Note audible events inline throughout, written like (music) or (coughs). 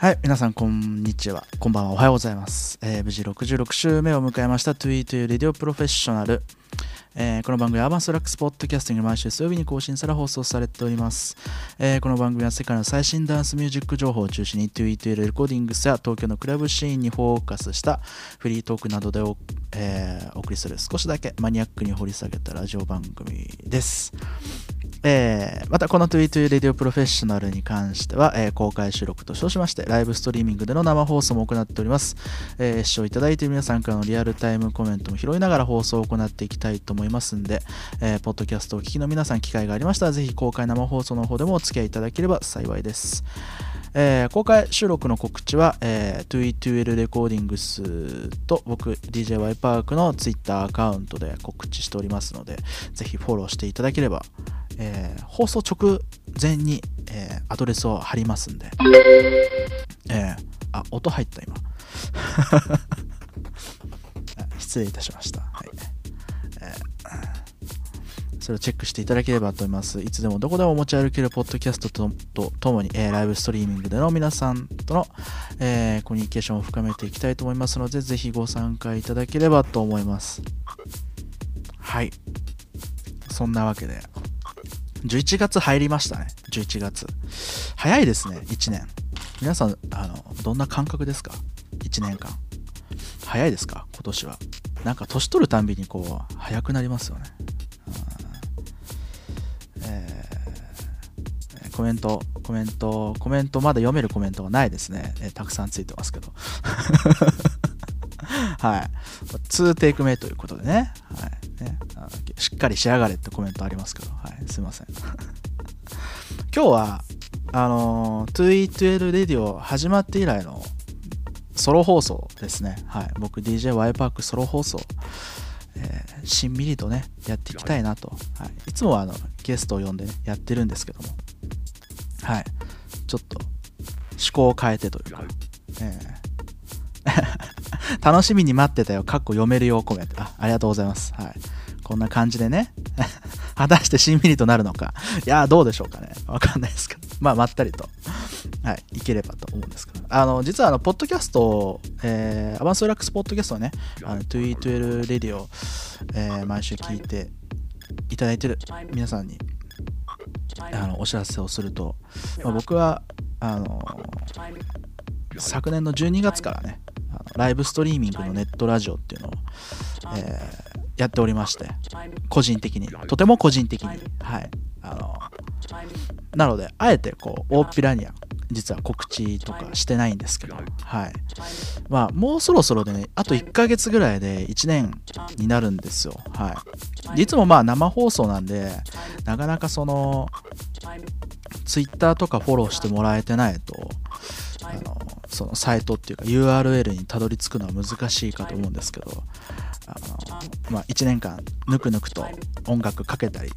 はい、皆さん、こんにちは。こんばんは。おはようございます。えー無事66週目を迎えました、2E2L Radio Professional。えーこの番組はアーバンストラックスポッドキャスティング毎週水曜日に更新され放送されております。えーこの番組は世界の最新ダンスミュージック情報を中心に t ゥイというレコーディングスや東京のクラブシーンにフォーカスしたフリートークなどでお,、えーお送りする少しだけマニアックに掘り下げたラジオ番組です。えーまたこの Tweet Radio Professional に関しては、えー公開収録と称しましてライブストリーミングでの生放送も行っております、えー視聴いただいている皆さんからのリアルタイムコメントも拾いながら放送を行っていきたいと思いますんで、えーポッドキャストをお聞きの皆さん機会がありましたらぜひ公開生放送の方でもお付き合いいただければ幸いです。えー公開収録の告知は、えー、2E2L レコーディングスと僕 DJY パークの Twitter アカウントで告知しておりますのでぜひフォローしていただければ、えー放送直前に、えーアドレスを貼りますんで、えーあ音入った今 (laughs) 失礼いたしました、はいえーそれをチェックしていただければと思います。いつでもどこでも持ち歩けるポッドキャストととともに、えーライブストリーミングでの皆さんとの、えーコミュニケーションを深めていきたいと思いますので、ぜひご参加いただければと思います。はい。そんなわけで、11月入りましたね。11月。早いですね、1年。皆さん、あの、どんな感覚ですか ?1 年間。早いですか？今年は。なんか年取るたんびにこう、早くなりますよね。えーコメント、コメント、コメント、まだ読めるコメントがないですね。えーたくさんついてますけど。(laughs) はい。2テイク目ということでね。はい。ねしっかり仕上がれってコメントありますけど、はい。すいません。(laughs) 今日は、あのー、2E12 レディオ始まって以来のソロ放送ですね。はい。僕 DJY パークソロ放送。えーしんみりとねやっていきたいなと、はい、いつもはあのゲストを呼んで、ね、やってるんですけどもはいちょっと趣向を変えてというか、えー (laughs) 楽しみに待ってたよ。かっこ読めるよコメントあありがとうございます、はい、こんな感じでね。(laughs) 果たしてしんみりとなるのか。いやどうでしょうかね。わかんないですけど。(laughs) まあまったりと。はい、いければと思うんですけど、あの、実はあの、ポッドキャスト、えーアバンストラックスポッドキャストはね、あの、2E12 レディオ、えー毎週聞いていただいてる皆さんに、あの、お知らせをすると、まあ、僕は、あの、昨年の12月からね、ライブストリーミングのネットラジオっていうのを、えーやっておりまして、個人的に、とても個人的に、はい、あの、なので、あえてこう、大っぴらには、実は告知とかしてないんですけど、はい。まあ、もうそろそろでね、あと1ヶ月ぐらいで1年になるんですよ。はい。でい。つもまあ生放送なんで、なかなかその、Twitter とかフォローしてもらえてないと、そのサイトっていうか URL にたどり着くのは難しいかと思うんですけど、あのまあ、1年間ぬくぬくと音楽かけたり、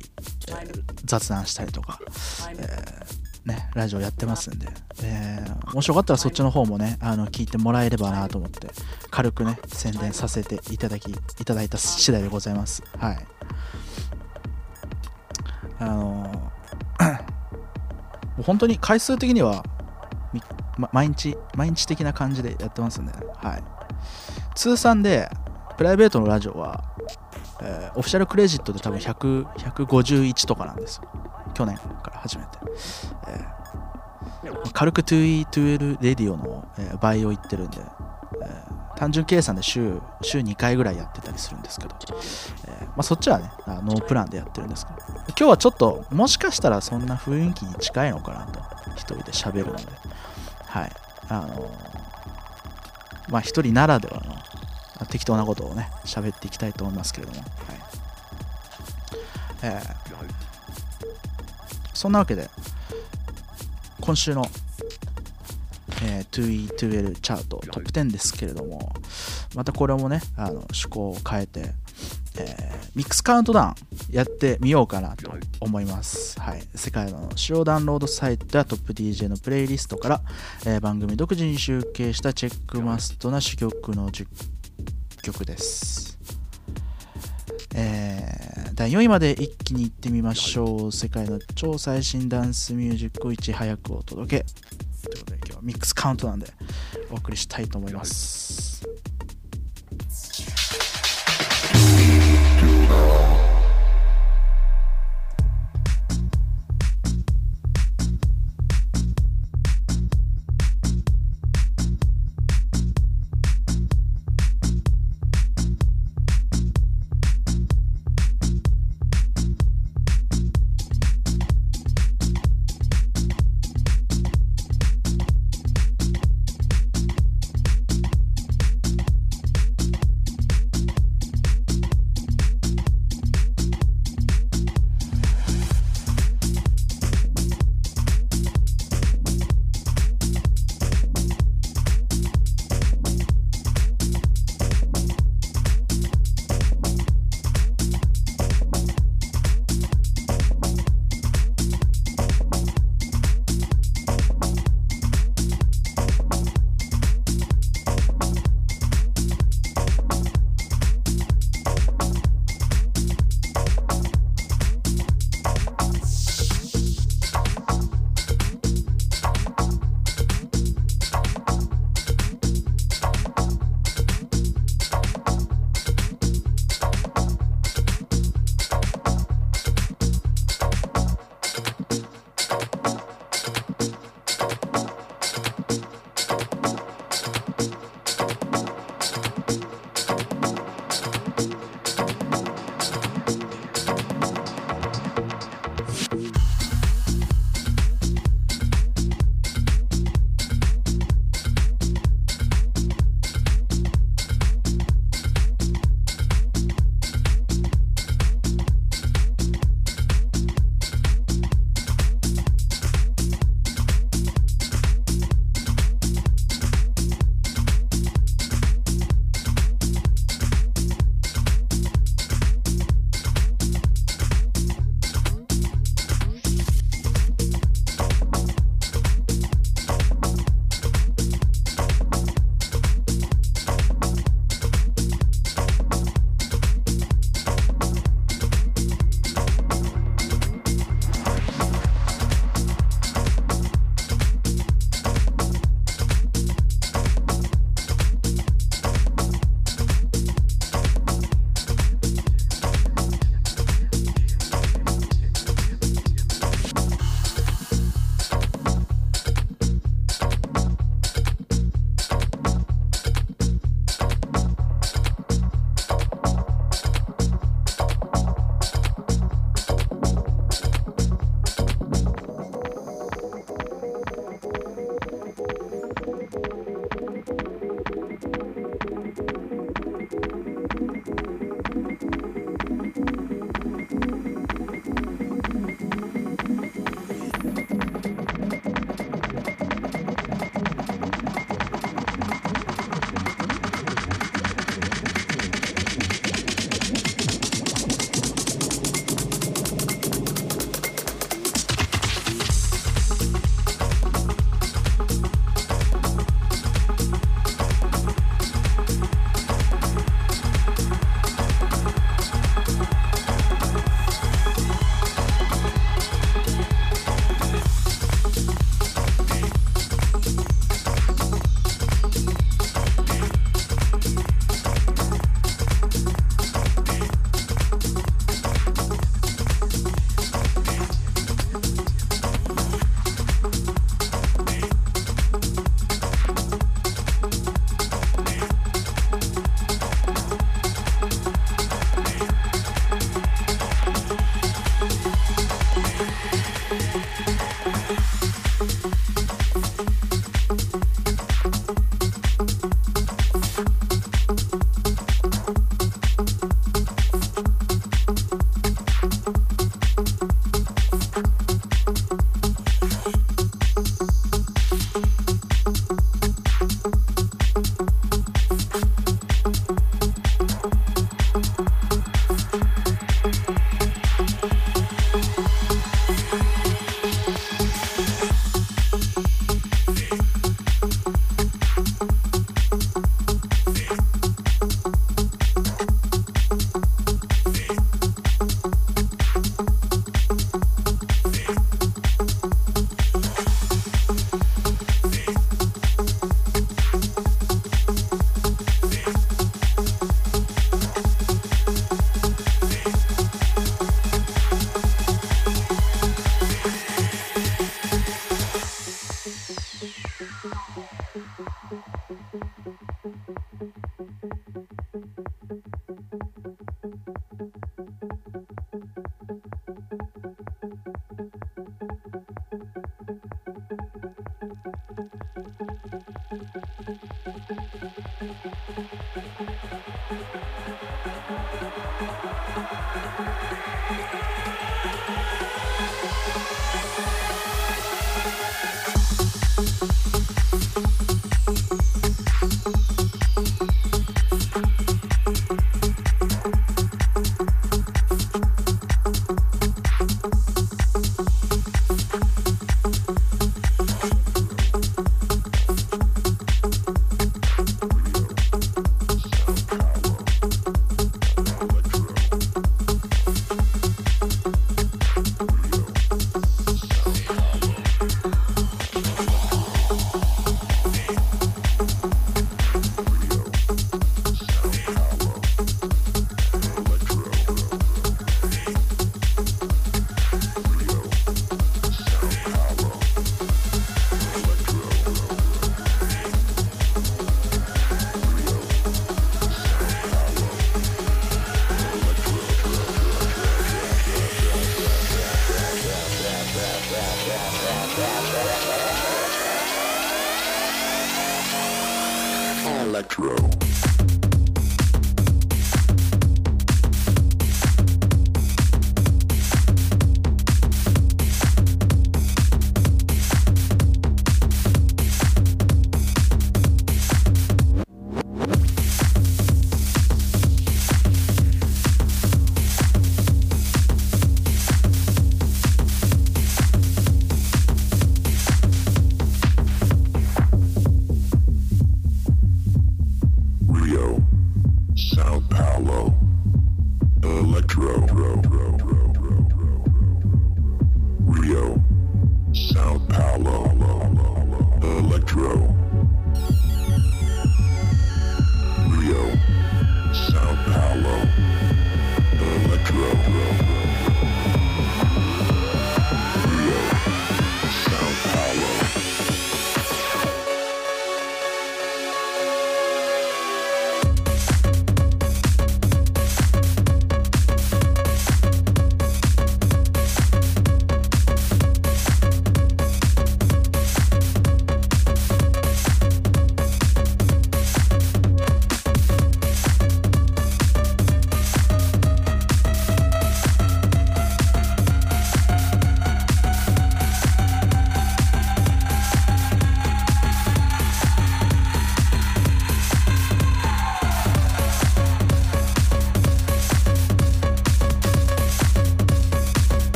えー雑談したりとか、えーね、ラジオやってますんで、えーもしよかったらそっちの方もねあの聞いてもらえればなと思って軽くね宣伝させていただきいただいた次第でございます。はい。あの (coughs) 本当に回数的にはま毎日毎日的な感じでやってます、ね、はい。通算でプライベートのラジオは、えーオフィシャルクレジットで多分100 151とかなんですよ。去年から始めて、えー軽く 2E2L レディオの、えー倍を言ってるんで、えー単純計算で週週2回ぐらいやってたりするんですけど、えーまあ、そっちはねあノープランでやってるんですけど。今日はちょっともしかしたらそんな雰囲気に近いのかなと一人で喋るので。はい。あのーまあ一人ならではのあ適当なことをね喋っていきたいと思いますけれども、はい。えーそんなわけで今週の、えー、2E2L チャートトップ10ですけれどもまたこれもねあの趣向を変えて、えーミックスカウントダウンやってみようかなと思います、はい、世界の主要ダウンロードサイトやトップ DJ のプレイリストから、えー番組独自に集計したチェックマストな主曲の10曲です。えー第4位まで一気にいってみましょう。世界の超最新ダンスミュージックをいち早くお届け。ということで今日はミックスカウントなんでお送りしたいと思います。「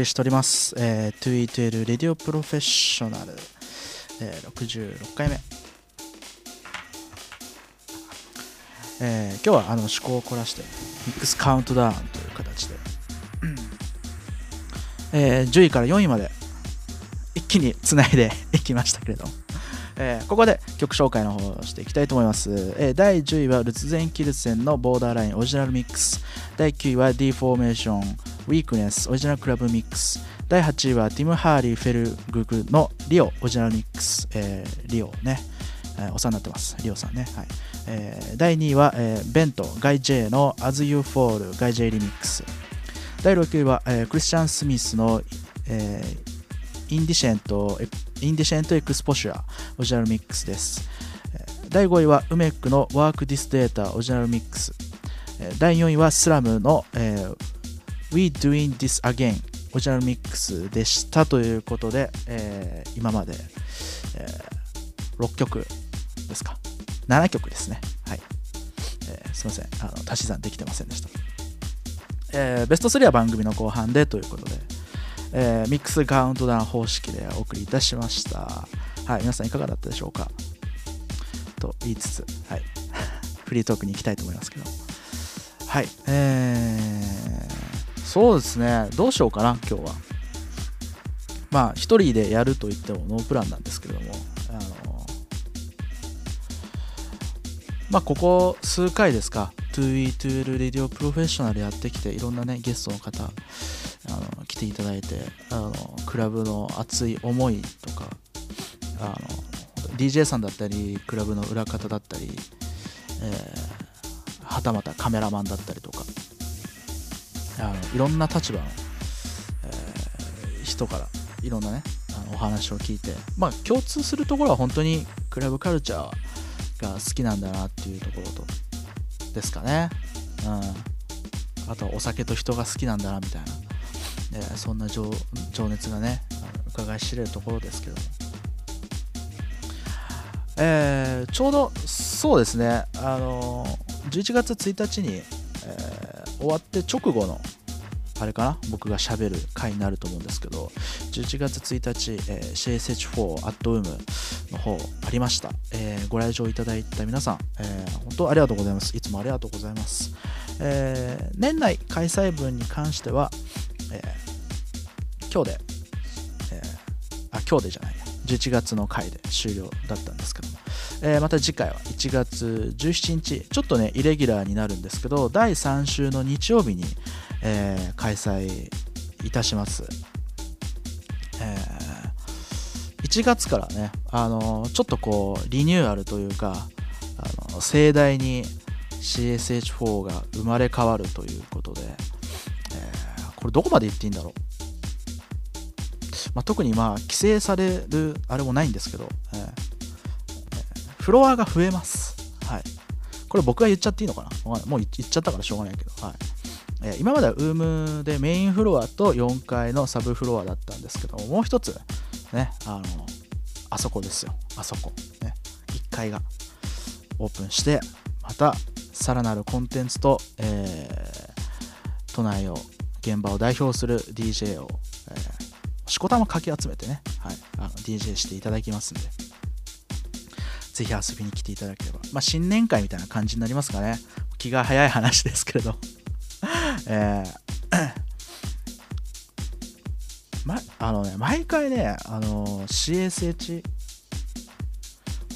りしております、えー、2E12 レディオプロフェッショナル、えー、66回目、えー、今日はあの趣向を凝らしてミックスカウントダウンという形で、えー、10位から4位まで一気につないで (laughs) いきましたけれども、えーここで曲紹介の方をしていきたいと思います、えー第10位はルツゼン・キルセンのボーダーラインオリジナルミックス。第9位は D フォーメーション。ウィークネスオリジナルクラブミックス第8位はティム・ハーリー・フェルググのリオオリジナルミックス、えーリオね、えーお世話になってます。リオさんね、はい。えー第2位は、えーベントガイ・ジェイの As You Fall ガイ・ジェイリミックス第6位は、えークリスチャン・スミスの、えーインディシェントエインディシェントエクスポシュアオリジナルミックスです第5位はウメックのワークディスデータオリジナルミックス第4位はスラムの、えー We Doing This Again. オリジナルミックスでしたということで、えー今まで、えー6曲ですか。7曲ですね。はい、えーすいません。あの足し算できてませんでした、えーベスト3は番組の後半でということで、えーミックスカウントダウン方式でお送りいたしました。はい。皆さんいかがだったでしょうか。と言いつつ、はい、(laughs) フリートークに行きたいと思いますけど。はい。えー、そうですね。どうしようかな今日は。まあ一人でやると言ってもノープランなんですけれども。あのまあここ数回ですか。2E12 レディオプロフェッショナルやってきていろんなねゲストの方あの来ていただいてあのクラブの熱い思いとかあの DJ さんだったりクラブの裏方だったり、えーはたまたカメラマンだったりとか。あのいろんな立場の、えー人からいろんなねあのお話を聞いてまあ共通するところは本当にクラブカルチャーが好きなんだなっていうところとですかね、うん、あとはお酒と人が好きなんだなみたいな、えーそんな情情熱がねあの伺い知れるところですけども。えーちょうどそうですね、あのー11月1日に、えー終わって直後のあれかな僕がしゃべる回になると思うんですけど11月1日、えー、CSH4 アットウームの方ありました、えーご来場いただいた皆さん、えー本当ありがとうございます。いつもありがとうございます、えー年内開催分に関しては、え今日で、えあ今日でじゃない。11月の回で終了だったんですけども、えーまた次回は1月17日ちょっとねイレギュラーになるんですけど第3週の日曜日に、えー開催いたします、えー1月からね、あのちょっとこうリニューアルというかあの盛大に CSH4 が生まれ変わるということで、えこれどこまで言っていいんだろう。まあ、特にまあ規制されるあれもないんですけど、えーフロアが増えます。はい。これ僕が言っちゃっていいのかな？もう言っちゃったからしょうがないけど、はいえー今までは UM でメインフロアと4階のサブフロアだったんですけども、う一つ、ね、あの、あそこですよ。あそこ。ね、1階がオープンして、またさらなるコンテンツと、えー都内を、現場を代表する DJ を、しこたまかき集めてね、はい、あの DJ していただきますんで、ぜひ遊びに来ていただければ、まあ、新年会みたいな感じになりますかね。気が早い話ですけれど、(laughs) えー (coughs) ま、あのね、毎回ね、あのー CSH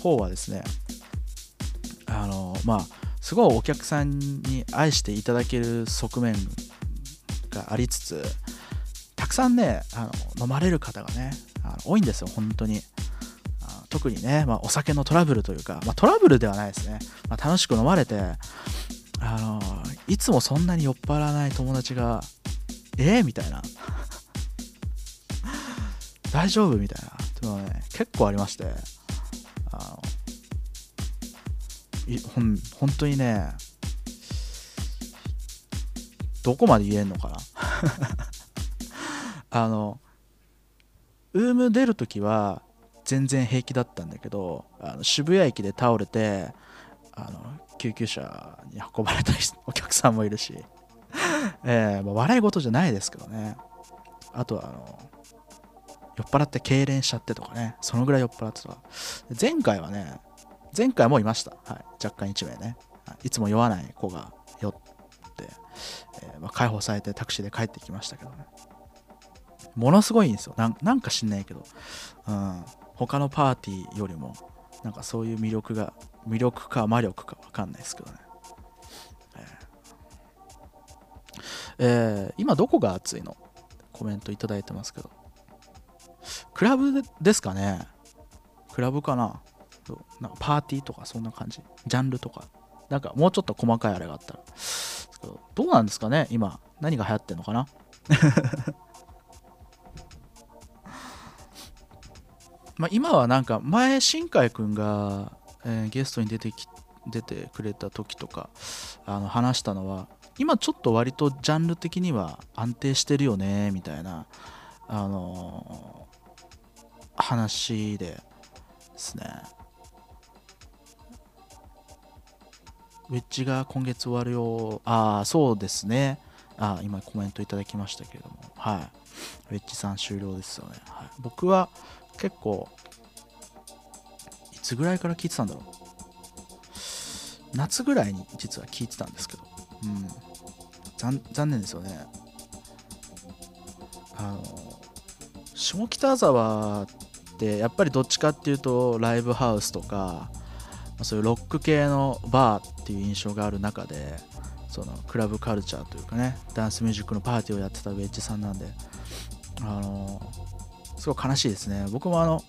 方はですね、あのまあ、すごいお客さんに愛していただける側面がありつつ、たくさんね、あの飲まれる方がね、あの多いんですよ、本当に。特にね、まあ、お酒のトラブルというか、まあ、トラブルではないですね、まあ、楽しく飲まれてあの、いつもそんなに酔っ払わない友達が、えー、みたいな、(laughs) 大丈夫？みたいな、っていうのはね、結構ありまして、あのいほん本当にね、どこまで言えんのかな。あの、ウーム出るときは全然平気だったんだけど、あの渋谷駅で倒れて、あの救急車に運ばれた (laughs) お客さんもいるし、(laughs) えーまあ、笑い事じゃないですけどね。あとはあの酔っ払って痙攣しちゃってとかね。そのぐらい酔っ払ってとか前回はね前回もいました、はい、若干1名ね、い、いつも酔わない子が酔って、えー、まあ、解放されてタクシーで帰ってきましたけどね。ものすごいんですよ。なんか知んないけど、うん、他のパーティーよりもなんかそういう魅力が魅力か魔力か分かんないですけどね、えー、今どこが暑いの？コメントいただいてますけど。クラブですかね。クラブかな。なんかパーティーとかそんな感じ。ジャンルとか。なんかもうちょっと細かいあれがあったら。どうなんですかね今。何が流行ってんのかな？(laughs) まあ今はなんか前新海君が、えー、ゲストに出てき出てくれた時とかあの話したのは今ちょっと割とジャンル的には安定してるよねみたいなあのー、話でですねウェッジが今月終わるよ。ああ、そうですね。あ今コメントいただきましたけれども。はい。ウェッジさん終了ですよね。はい、僕は結構、いつぐらいから聞いてたんだろう。夏ぐらいに実は聞いてたんですけど。うん。残残念ですよね。あの、下北沢ってやっぱりどっちかっていうとライブハウスとか、そういうロック系のバーっていう印象がある中でそのクラブカルチャーというかねダンスミュージックのパーティーをやってたウェッジさんなんであのすごい悲しいですね。僕もあの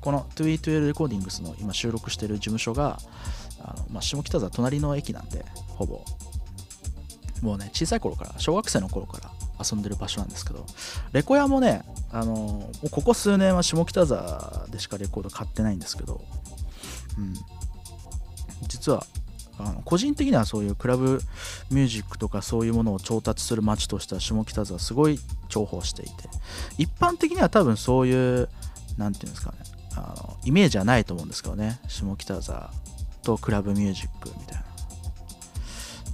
この 2E12 レコーディングスの今収録してる事務所があの、まあ、下北沢隣の駅なんでほぼ。もうね小さい頃から小学生の頃から遊んでる場所なんですけどレコヤもねあのここ数年は下北沢でしかレコード買ってないんですけど、うん、実はあの個人的にはそういうクラブミュージックとかそういうものを調達する街としては下北沢すごい重宝していて一般的には多分そういう何て言うんですかねあのイメージはないと思うんですけどね下北沢とクラブミュージックみたいな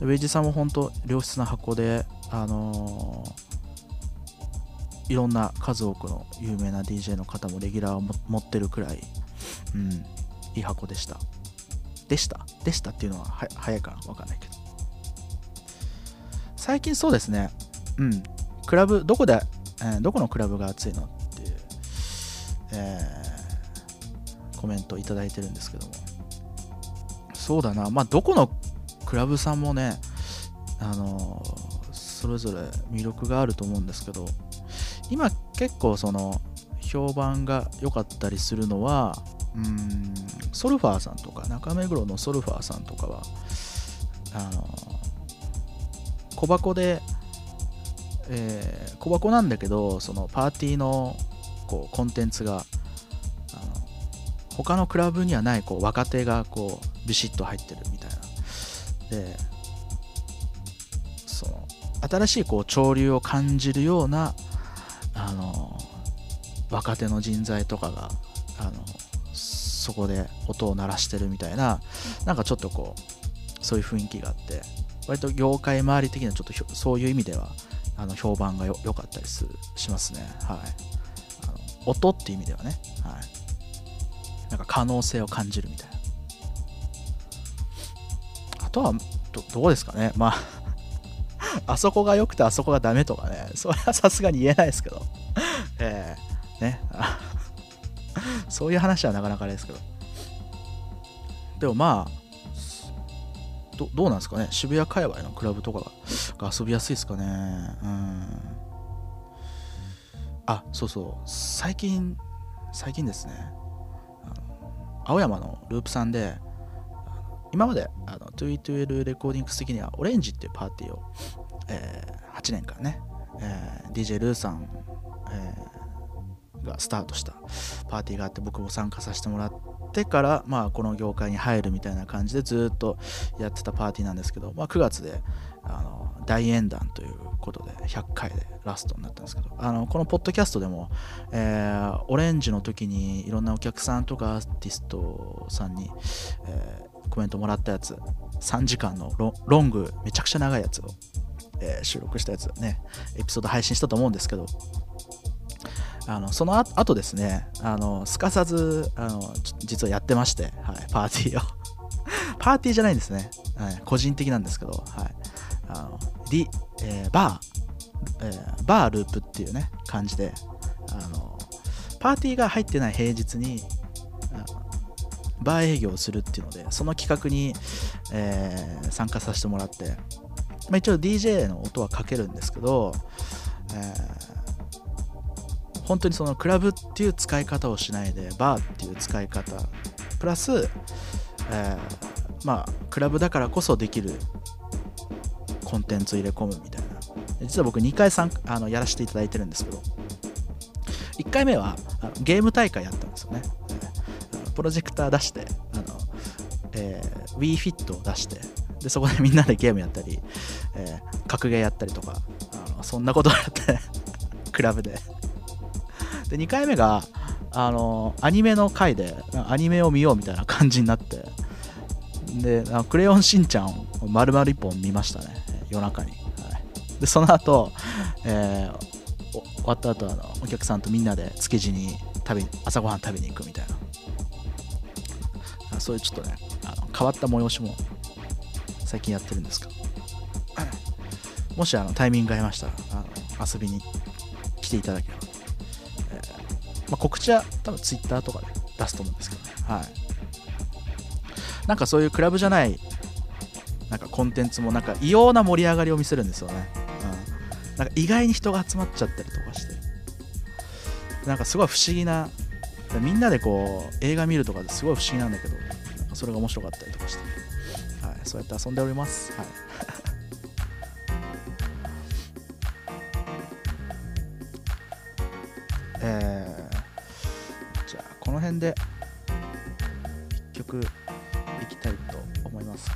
ウェイジさんも本当良質な箱であのー、いろんな数多くの有名な DJ の方もレギュラーを持ってるくらい、うん、いい箱でした。でした。でしたっていうのは早いかなわかんないけど。最近そうですね。うん。クラブどこで、えー、どこのクラブが熱いのっていう、えー、コメントいただいてるんですけども。そうだな。まあどこのクラブさんもねあのー、それぞれ魅力があると思うんですけど今結構その評判が良かったりするのはうんソルファーさんとか中目黒のソルファーさんとかはあの小箱で、えー、小箱なんだけどそのパーティーのこうコンテンツがあの他のクラブにはないこう若手がこうビシッと入ってるみたいな。でその新しいこう潮流を感じるようなあの若手の人材とかがあのそこで音を鳴らしてるみたいななんかちょっとこうそういう雰囲気があって割と業界周り的にはちょっとそういう意味ではあの評判が良かったりすしますね。はい。あの音っていう意味ではね。はい。なんか可能性を感じるみたいな。あとはどどうですかね。まああそこが良くてあそこがダメとかね。それはさすがに言えないですけど。えー、ねそういう話はなかなかあれですけど。でもまあ、どどうなんですかね渋谷界隈のクラブとかが遊びやすいですかねうん。あ、そうそう。最近、最近ですね、青山のループさんで、今まであの 2E12 レコーディングス的にはオレンジっていうパーティーを、えー、8年間ね、えー、DJ ルーさん、えーがスタートしたパーティーがあって僕も参加させてもらってから、まあ、この業界に入るみたいな感じでずっとやってたパーティーなんですけど、まあ、9月であの大演談ということで100回でラストになったんですけどあのこのポッドキャストでも、えー、オレンジの時にいろんなお客さんとかアーティストさんに、えーコメントもらったやつ3時間のロングめちゃくちゃ長いやつを、えー収録したやつねエピソード配信したと思うんですけどあのそのあ後ですねあのすかさずあの実はやってまして、はい、パーティーを。(laughs) パーティーじゃないんですね、はい、個人的なんですけど、はい。あの D えーバー、えーバーループっていうね感じであのパーティーが入ってない平日にバー営業をするっていうのでその企画に、えー参加させてもらって、まあ、一応 DJ の音はかけるんですけど、えー本当にそのクラブっていう使い方をしないでバーっていう使い方プラス、えーまあクラブだからこそできるコンテンツ入れ込むみたいな。実は僕2回参加あのやらせていただいてるんですけど1回目はあのゲーム大会やったんですよね、プロジェクター出してあの、えー WeFit を出してでそこでみんなでゲームやったり、えー格ゲーやったりとかあのそんなことをやって (laughs) クラブで。で2回目があのアニメの回でアニメを見ようみたいな感じになってでクレヨンしんちゃんを丸々1本見ましたね夜中に、はい、でその後、えー終わった後あのお客さんとみんなで築地に食べ朝ごはん食べに行くみたいな。そういうちょっとねあの変わった催しも最近やってるんですけどもしあのタイミングがありましたらあの遊びに来ていただければ、まあ、告知は多分 Twitter とかで出すと思うんですけどね。はい。なんかそういうクラブじゃないなんかコンテンツもなんか異様な盛り上がりを見せるんですよね、うん、なんか意外に人が集まっちゃったりとかして。なんかすごい不思議なみんなでこう映画見るとかですごい不思議なんだけどなんかそれが面白かったりとかして、はい、そうやって遊んでおります、はい。(laughs) えーこの辺で一曲いきたいと思いますが。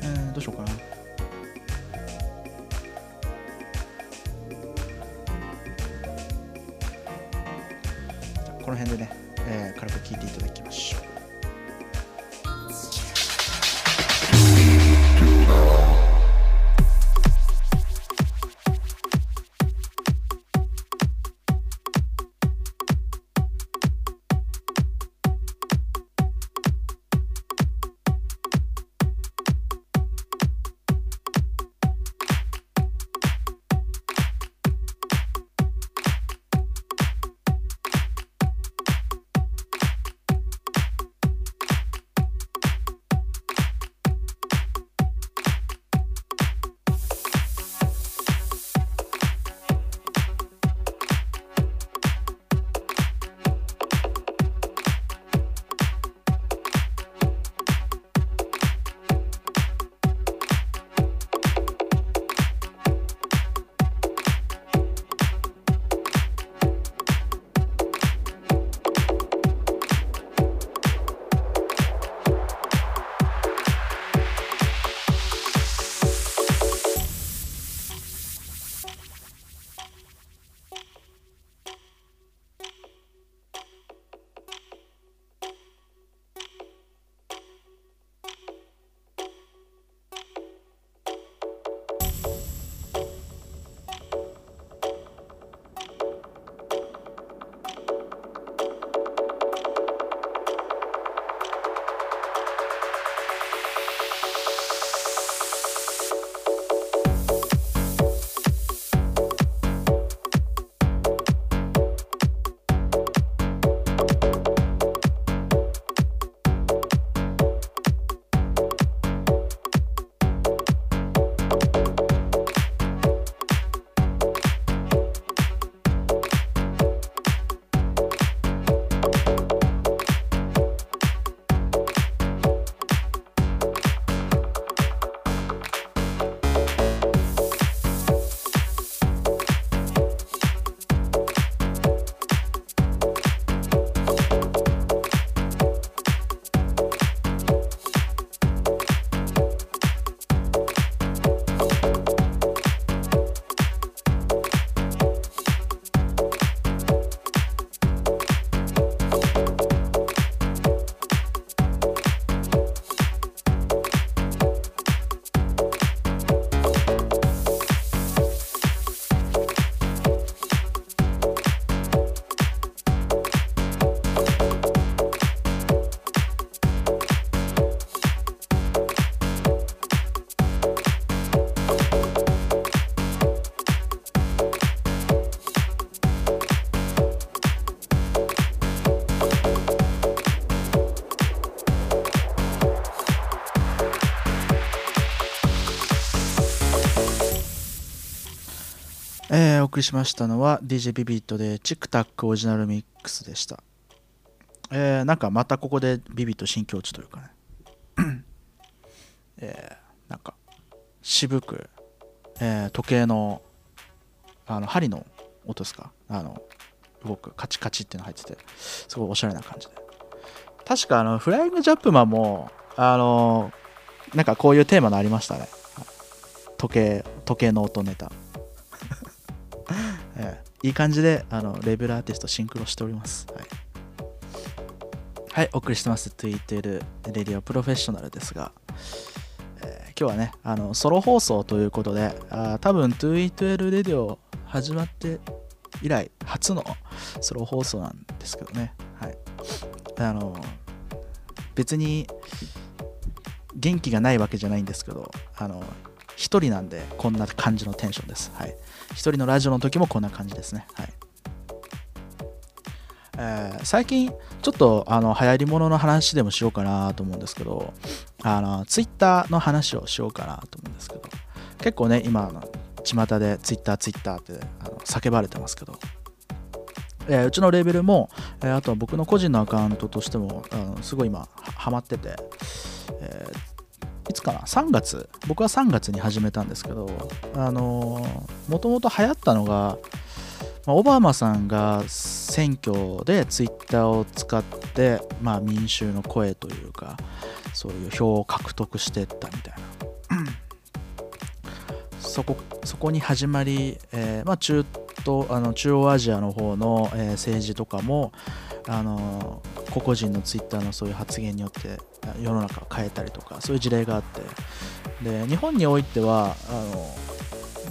えーどうしようかな。この辺でね、えー軽く聴いていただきましょう。送りしましたのは DJ ビビットでチックタックオリジナルミックスでした。えー、なんかまたここでビビット新境地というかね、(coughs) えー、なんか渋く、えー、時計のあの針の音ですか？あの動くカチカチっていうの入っててすごいおしゃれな感じで。確かあのフライングジャップマンもあのなんかこういうテーマのありましたね。時計時計の音ネタ、いい感じであのレベルアーティストシンクロしております。はい、はい、お送りしてます。Twitter レディオプロフェッショナルですが、えー、今日はねあのソロ放送ということであ多分 Twitter レディオ始まって以来初のソロ放送なんですけどね。はい。あの別に元気がないわけじゃないんですけどあの一人なんでこんな感じのテンションです。はい。一人のラジオの時もこんな感じですね。はい。えー、最近ちょっとあの流行りものの話でもしようかなと思うんですけどあのツイッターの話をしようかなと思うんですけど結構ね今の巷でツイッターツイッターってあの叫ばれてますけど。えー、うちのレーベルも、えー、あとは僕の個人のアカウントとしてもあのすごい今ハマってて、いつかな？3月。僕は3月に始めたんですけどあのもともと流行ったのが、オバマさんが選挙でツイッターを使って、まあ、民衆の声というかそういう票を獲得してったみたいな。(clears throat) そこそこに始まり、えーまあ、中とあの中央アジアの方の、えー、政治とかもあの個々人のツイッターのそういう発言によって世の中を変えたりとかそういう事例があって。で日本においてはあの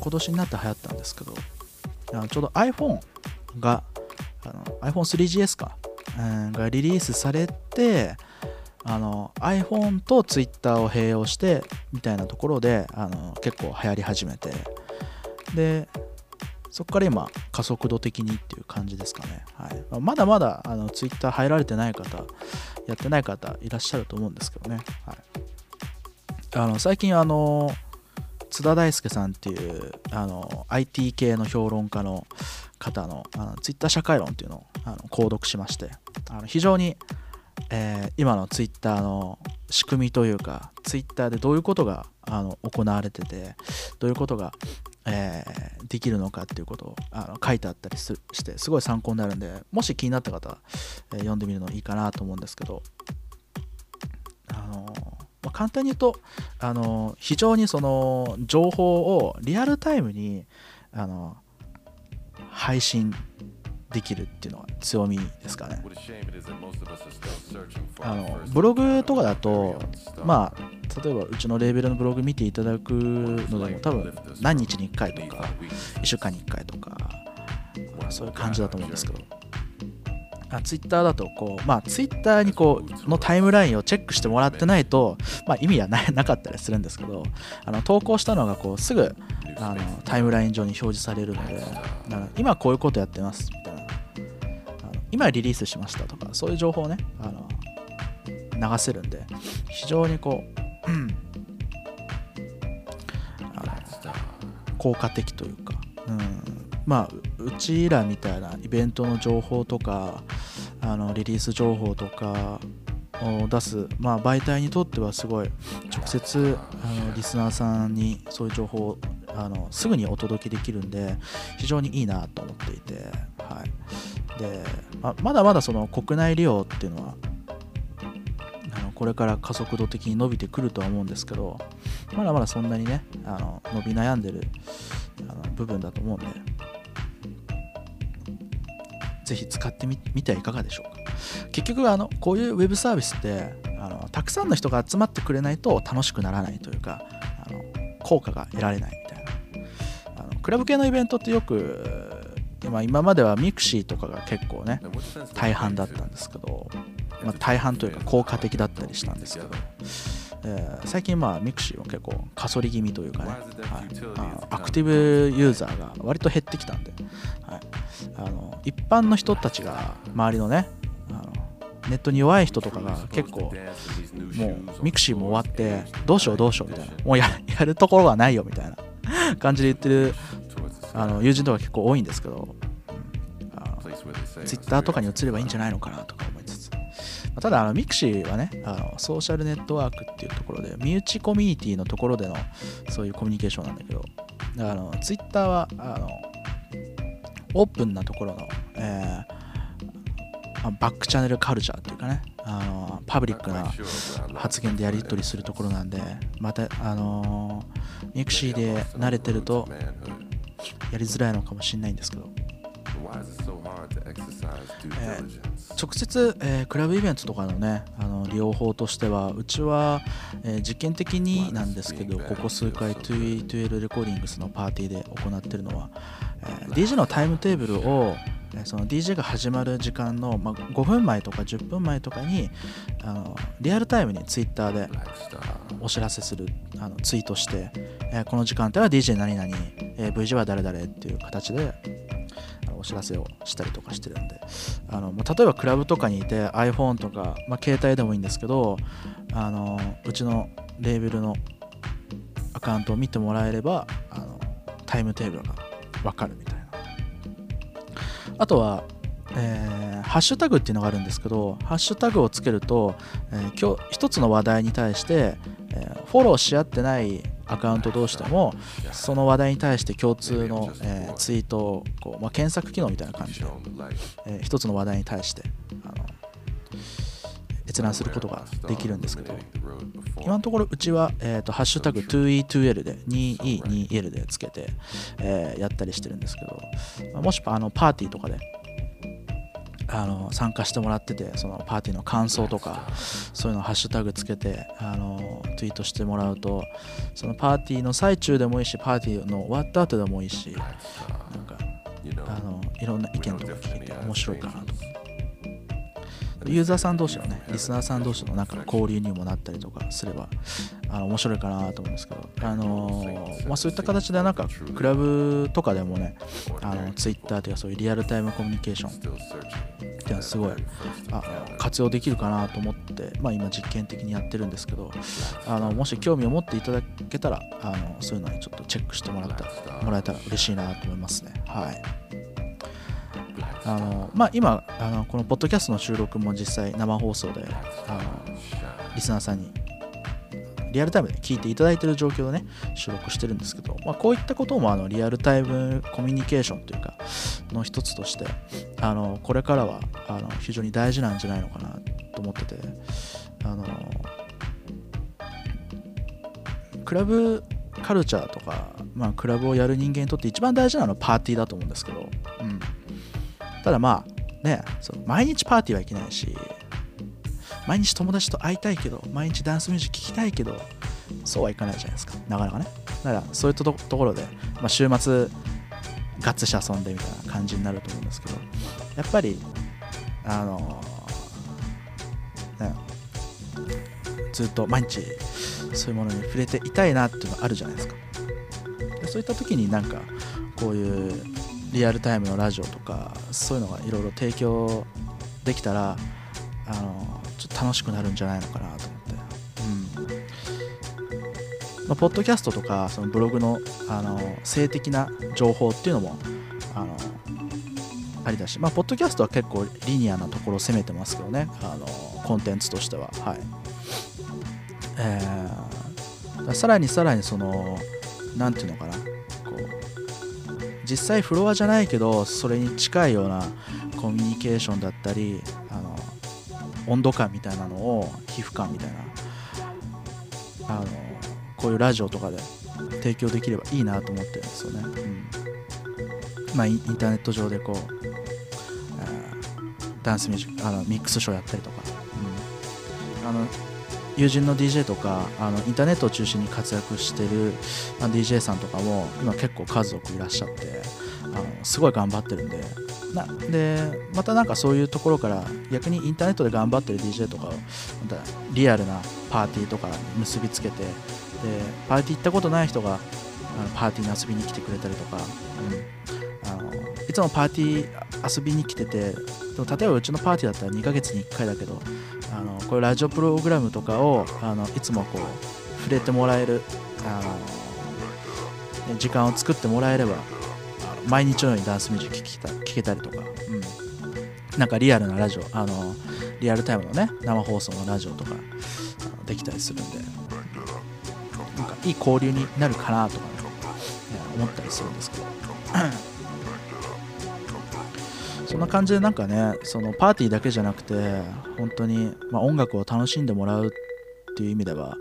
今年になって流行ったんですけどあのちょうど iPhone が iPhone3GS か、うん、がリリースされてあの iPhone と Twitter を併用してみたいなところであの結構流行り始めて。でそこから今、加速度的にっていう感じですかね。はい、まだまだあのツイッター入られてない方、やってない方いらっしゃると思うんですけどね。はい、あの最近、あの、津田大介さんっていうあの IT 系の評論家の方のあのツイッター社会論っていうのをあの購読しまして、あの非常に、えー、今のツイッターの仕組みというか、ツイッターでどういうことがあの行われてて、どういうことがえー、できるのかっていうことをあの書いてあったりしてすごい参考になるんでもし気になった方は、えー、読んでみるのいいかなと思うんですけど、あのまあ、簡単に言うと、あの非常にその情報をリアルタイムにあの配信できるっていうのは強みですかね。あのブログとかだと、まあ、例えばうちのレーベルのブログ見ていただくのでも多分何日に1回とか1週間に1回とか、まあ、そういう感じだと思うんですけど。あツイッターだとこう、まあ、ツイッターにこうのタイムラインをチェックしてもらってないと、まあ、意味はななかったりするんですけどあの投稿したのがこうすぐあのタイムライン上に表示されるので今こういうことやってますみたいな今リリースしましたとかそういう情報をねあの流せるんで非常にこう、うん、あの効果的というか、うん、まあうちらみたいなイベントの情報とかあのリリース情報とかを出す、まあ、媒体にとってはすごい直接あのリスナーさんにそういう情報をあのすぐにお届けできるんで非常にいいなと思っていて、はい、でままだまだその国内利用っていうのはあのこれから加速度的に伸びてくるとは思うんですけどまだまだそんなにねあの伸び悩んでるあの部分だと思うんでぜひ使ってみてはいかがでしょうか。結局あのこういうウェブサービスってあのたくさんの人が集まってくれないと楽しくならないというかあの効果が得られないみたいな。あのクラブ系のイベントってよくま今まではミクシーとかが結構ね大半だったんですけど、まあ、大半というか効果的だったりしたんですけど、えー、最近まあミクシーは結構かそり気味というかね、はい、アクティブユーザーが割と減ってきたんで、はい、あの一般の人たちが周りのねあのネットに弱い人とかが結構もうミクシーも終わってどうしようどうしようみたいなもう (laughs) やるところがないよみたいな感じで言ってるあの友人とか結構多いんですけど、ツイッターとかに移ればいいんじゃないのかなとか思いつつ、まあ、ただあのミクシーはねあのソーシャルネットワークっていうところで身内コミュニティのところでのそういうコミュニケーションなんだけどあのツイッターはあのオープンなところの、えー、バックチャンネルカルチャーっていうかねあのパブリックな発言でやり取りするところなんでまたあのミクシーで慣れてるとやりづらいのかもしれないんですけど、えー、直接、えー、クラブイベントとかのねあの利用法としてはうちは、えー、実験的になんですけどここ数回 2E12 レコーディングスのパーティーで行ってるのは、えー、DJ のタイムテーブルをその DJ が始まる時間の、まあ、5分前とか10分前とかにあのリアルタイムに Twitter でお知らせするあのツイートして、えー、この時間帯は DJ 何々、えー、VJ は誰々っていう形でお知らせをしたりとかしてるんであの例えばクラブとかにいて iPhone とか、まあ、携帯でもいいんですけどあのうちのレーベルのアカウントを見てもらえればあのタイムテーブルが分かるみたいなあとは、えー、ハッシュタグっていうのがあるんですけどハッシュタグをつけると、えー、今日一つの話題に対して、えー、フォローし合ってないアカウント同士でもその話題に対して共通の、えー、ツイートをこう、まあ、検索機能みたいな感じで、えー、一つの話題に対して閲覧することができるんですけど今のところうちは、えーと、ハッシュタグ 2E2L で 2E2L でつけて、えー、やったりしてるんですけど、まあ、もしあのパーティーとかであの参加してもらっててそのパーティーの感想とかそういうのをハッシュタグつけてあのツイートしてもらうとそのパーティーの最中でもいいしパーティーの終わった後でもいいしなんかあのいろんな意見とか聞いて面白いかなと思って。ユーザーさん同士のね、リスナーさん同士のなんか交流にもなったりとかすれば、あの面白いかなと思うんですけど、あのー、まあ、そういった形でなんかクラブとかでもね、あのツイッターというかそういうリアルタイムコミュニケーションっていうのはすごいあ活用できるかなと思って、まあ、今実験的にやってるんですけど、あのもし興味を持っていただけたら、あのそういうのにちょっとチェックしてもらったらもらえたら嬉しいなと思いますね。はいあのまあ、今あのこのポッドキャストの収録も実際生放送であのリスナーさんにリアルタイムで聞いていただいている状況でね収録してるんですけど、まあ、こういったこともあのリアルタイムコミュニケーションというかの一つとしてあのこれからはあの非常に大事なんじゃないのかなと思っててあのクラブカルチャーとか、まあ、クラブをやる人間にとって一番大事なのはパーティーだと思うんですけど、うん、ただまあねその毎日パーティーはいけないし毎日友達と会いたいけど毎日ダンスミュージック聴きたいけどそうはいかないじゃないですか。なかなかね。だからそういったところで、まあ、週末ガッツし遊んでみたいな感じになると思うんですけどやっぱりあのねずっと毎日そういうものに触れていたいなっていうのがあるじゃないですか。でそういった時になんかこういうリアルタイムのラジオとかそういうのがいろいろ提供できたらあのちょっと楽しくなるんじゃないのかなと思って、うん。まあ、ポッドキャストとかそのブログのあの性的な情報っていうのもあのありだし、まあ、ポッドキャストは結構リニアなところを攻めてますけどね。あのコンテンツとしては。はい。えー、さらにさらにその何ていうのかな。実際フロアじゃないけどそれに近いようなコミュニケーションだったりあの温度感みたいなのを皮膚感みたいなあのこういうラジオとかで提供できればいいなと思ってるんですよね、うん。まあ、インターネット上でこう、ダンスミュージックあのミックスショーやったりとか、うん、あの友人の DJ とかあのインターネットを中心に活躍してる、DJ さんとかも今結構数多くいらっしゃってあのすごい頑張ってるんでなでまたなんかそういうところから逆にインターネットで頑張ってる DJ とかをまたリアルなパーティーとかに結びつけてでパーティー行ったことない人があのパーティーに遊びに来てくれたりとか、うん、あのいつもパーティー遊びに来ててでも例えばうちのパーティーだったら2ヶ月に1回だけどあのこういうラジオプログラムとかをあのいつもこう触れてもらえるあの時間を作ってもらえれば毎日のようにダンスミュージック聴けた聞けたりとか、うん、なんかリアルなラジオあのリアルタイムのね生放送のラジオとかできたりするんでなんかいい交流になるかなとかね思ったりするんですけど。そんな感じでなんかねそのパーティーだけじゃなくて本当にまあ音楽を楽しんでもらうっていう意味では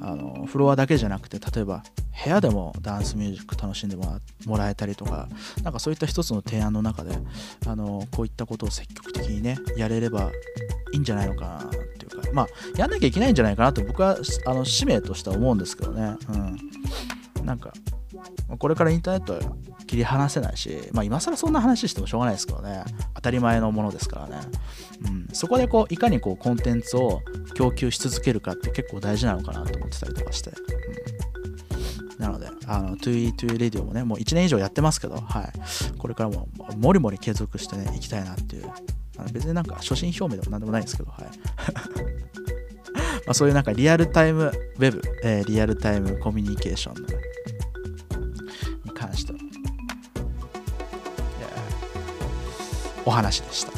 あのフロアだけじゃなくて例えば部屋でもダンスミュージック楽しんでもらえたりとかなんかそういった一つの提案の中であのこういったことを積極的にねやれればいいんじゃないのかなっていうかまあやんなきゃいけないんじゃないかなと僕はあの使命としては思うんですけどね。うん。なんかこれからインターネット切り離せないし、まあ、今更そんな話してもしょうがないですけどね。当たり前のものですからね、うん、そこでこういかにこうコンテンツを供給し続けるかって結構大事なのかなと思ってたりとかして、うん、なのであの 2E2 レディオもねもう1年以上やってますけど、はい、これからももりもり継続してねいきたいなっていう。あの別になんか初心表明でも何でもないんですけどはい。(laughs) まそういうなんかリアルタイムウェブ、えー、リアルタイムコミュニケーションの、お話でした。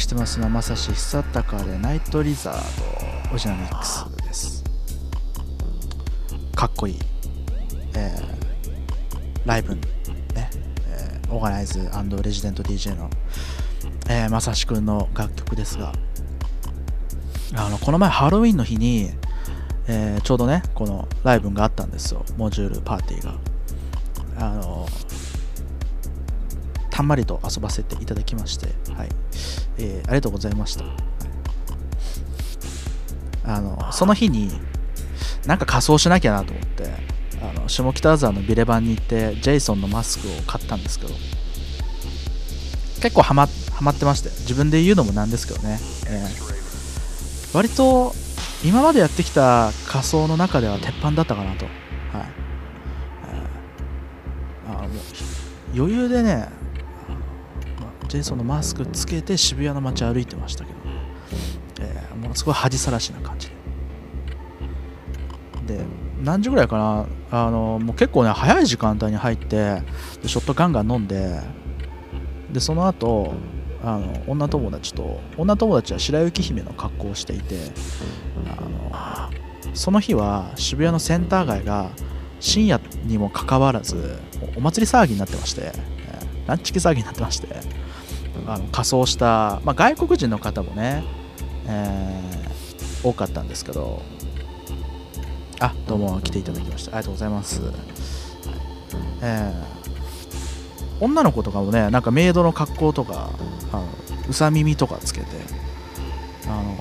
してますのはまさし久高でナイトリザードオジナミックスです。かっこいい、えー、ライブね、えー、オーガナイズレジデント DJ の、えー、まさしくんの楽曲ですがあのこの前ハロウィンの日に、えー、ちょうどねこのライブがあったんですよ。モジュールパーティーが。あのたんまりと遊ばせていただきまして、はい。えー、ありがとうございました。あのその日になんか仮装しなきゃなと思ってあの下北沢のビレバンに行ってジェイソンのマスクを買ったんですけど結構ハマハマってまして自分で言うのもなんですけどね、えー、割と今までやってきた仮装の中では鉄板だったかなと、はい。えー、あもう余裕でねジェイソンのマスクつけて渋谷の街歩いてましたけど、えー、もうすごい恥さらしな感じで。で何時ぐらいかな？あのもう結構ね早い時間帯に入ってでショットガンガン飲んででその後あの女友達と女友達は白雪姫の格好をしていてあのその日は渋谷のセンター街が深夜にもかかわらずお祭り騒ぎになってまして、えー、ランチキ騒ぎになってましてあの仮装した、まあ、外国人の方もね、えー、多かったんですけど。あどうも来ていただきました。ありがとうございます、えー、女の子とかもねなんかメイドの格好とかあのうさ耳とかつけてあの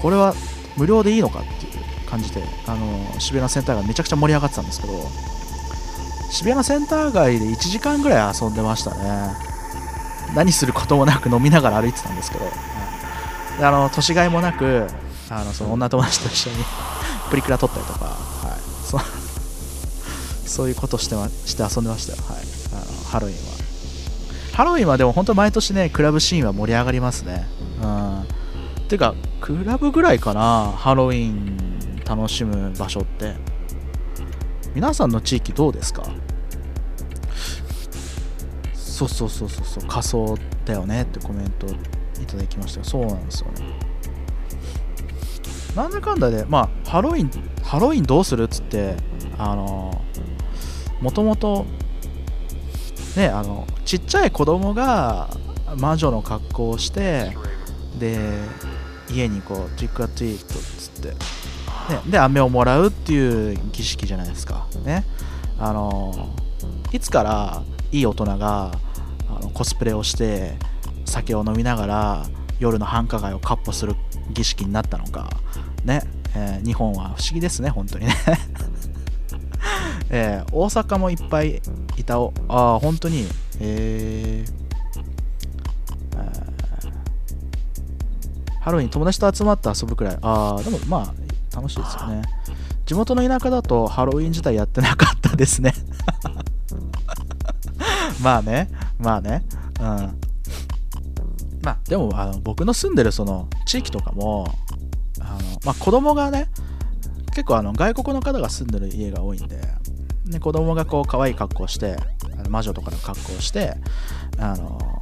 これは無料でいいのかっていう感じであの渋谷のセンター街めちゃくちゃ盛り上がってたんですけど渋谷のセンター街で1時間ぐらい遊んでましたね。何することもなく飲みながら歩いてたんですけど、であの年がいもなくあのその女友達と一緒に (laughs) プリクラ撮ったりとか、はい、そそういうことしてして遊んでましたよ、はい、あのハロウィンは。ハロウィンはでも本当毎年ねクラブシーンは盛り上がりますね。うん。ていうかクラブぐらいかなハロウィン楽しむ場所って。皆さんの地域どうですか？そうそうそうそうそう仮装だよねってコメントいただきました。そうなんですよね。なんだかんだでまあハロウィンハロウィンどうするっつってあのもともとねあのちっちゃい子供が魔女の格好をしてで家にこうジックアツイートっつって、ね、で飴をもらうっていう儀式じゃないですか。ね。あのいつからいい大人がコスプレをして酒を飲みながら夜の繁華街をか歩する儀式になったのか。ね、えー、日本は不思議ですね本当にね。(laughs) えー、大阪もいっぱいいたおああ本当に。えー、ハロウィン友達と集まって遊ぶくらい。ああでもまあ楽しいですよね。地元の田舎だとハロウィン自体やってなかったですね。(laughs) まあね。まあね、うん。まあ、でも、あの僕の住んでるその地域とかも、あのまあ、子供がね、結構あの外国の方が住んでる家が多いんで、ね、子供がこう可愛い格好してあの魔女とかの格好してあの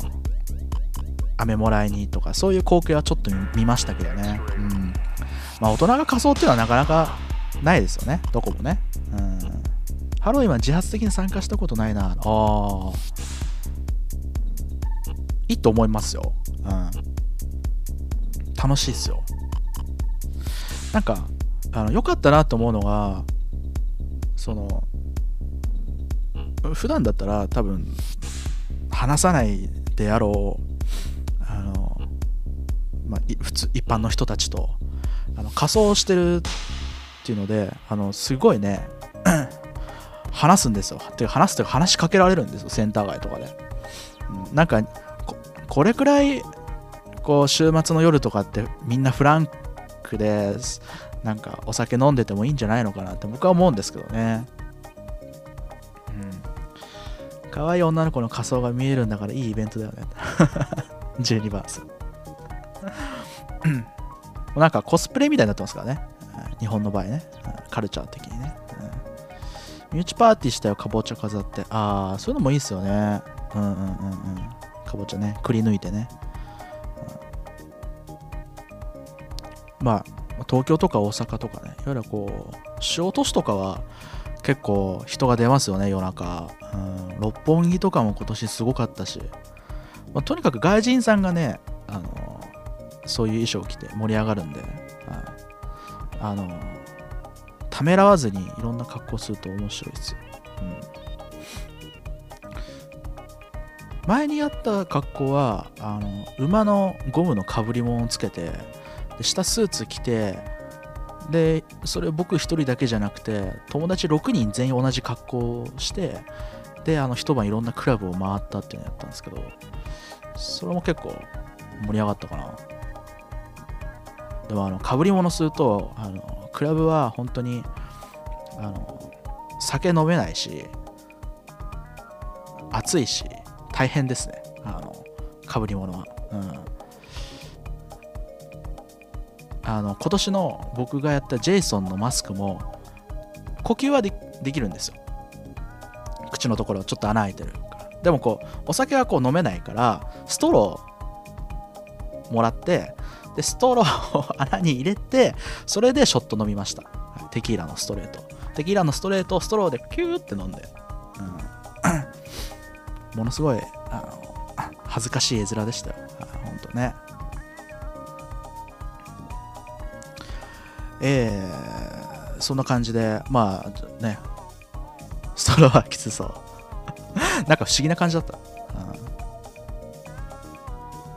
飴もらいにとかそういう光景はちょっと見ましたけどね、うん。まあ、大人が仮装っていうのはなかなかないですよね。どこもね、うん、ハロウィンは自発的に参加したことないな。ああいいと思いますよ。うん。楽しいですよ。なんか、あの、良かったなと思うのが、その、普段だったら多分、話さないであろう、あの、まあ、普通、一般の人たちと、あの仮装してるっていうので、あの、すごいね、(clears throat) 話すんですよ。てか話すというか話しかけられるんですよ、センター街とかで。なんか、これくらいこう週末の夜とかってみんなフランクでなんかお酒飲んでてもいいんじゃないのかなって僕は思うんですけどね。うん。可愛い女の子の仮装が見えるんだからいいイベントだよね。(laughs) 12バース。なんかコスプレみたいになってますからね。日本の場合ね。カルチャー的にね、うん、身内パーティーしたよかぼちゃ飾って。ああそういうのもいいっすよね。うんうんうんうん。ぼちゃねくり抜いてね、うん、まあ東京とか大阪とかねいわゆるこう塩都市とかは結構人が出ますよね夜中、うん、六本木とかも今年すごかったし、まあ、とにかく外人さんがねあのそういう衣装を着て盛り上がるんで、うん、あのためらわずにいろんな格好すると面白いですよ。前にやった格好はあの馬のゴムのかぶり物をつけてで下スーツ着てでそれ僕1人だけじゃなくて友達6人全員同じ格好をしてであの一晩いろんなクラブを回ったっていうのをやったんですけどそれも結構盛り上がったかな。でもあのかぶり物するとあのクラブは本当にあの酒飲めないし暑いし大変ですね。あのかぶり物は、うん、あの今年の僕がやったジェイソンのマスクも呼吸はできるんですよ。口のところちょっと穴開いてるから。でもこうお酒はこう飲めないからストローもらってでストローを穴に入れてそれでショット飲みました。テキーラのストレート。テキーラのストレートをストローでキューって飲んで、うん、ものすごいあの恥ずかしい絵面でしたよ本当ねえー、そんな感じで、まあね、ストローはきつそう。(laughs) なんか不思議な感じだった。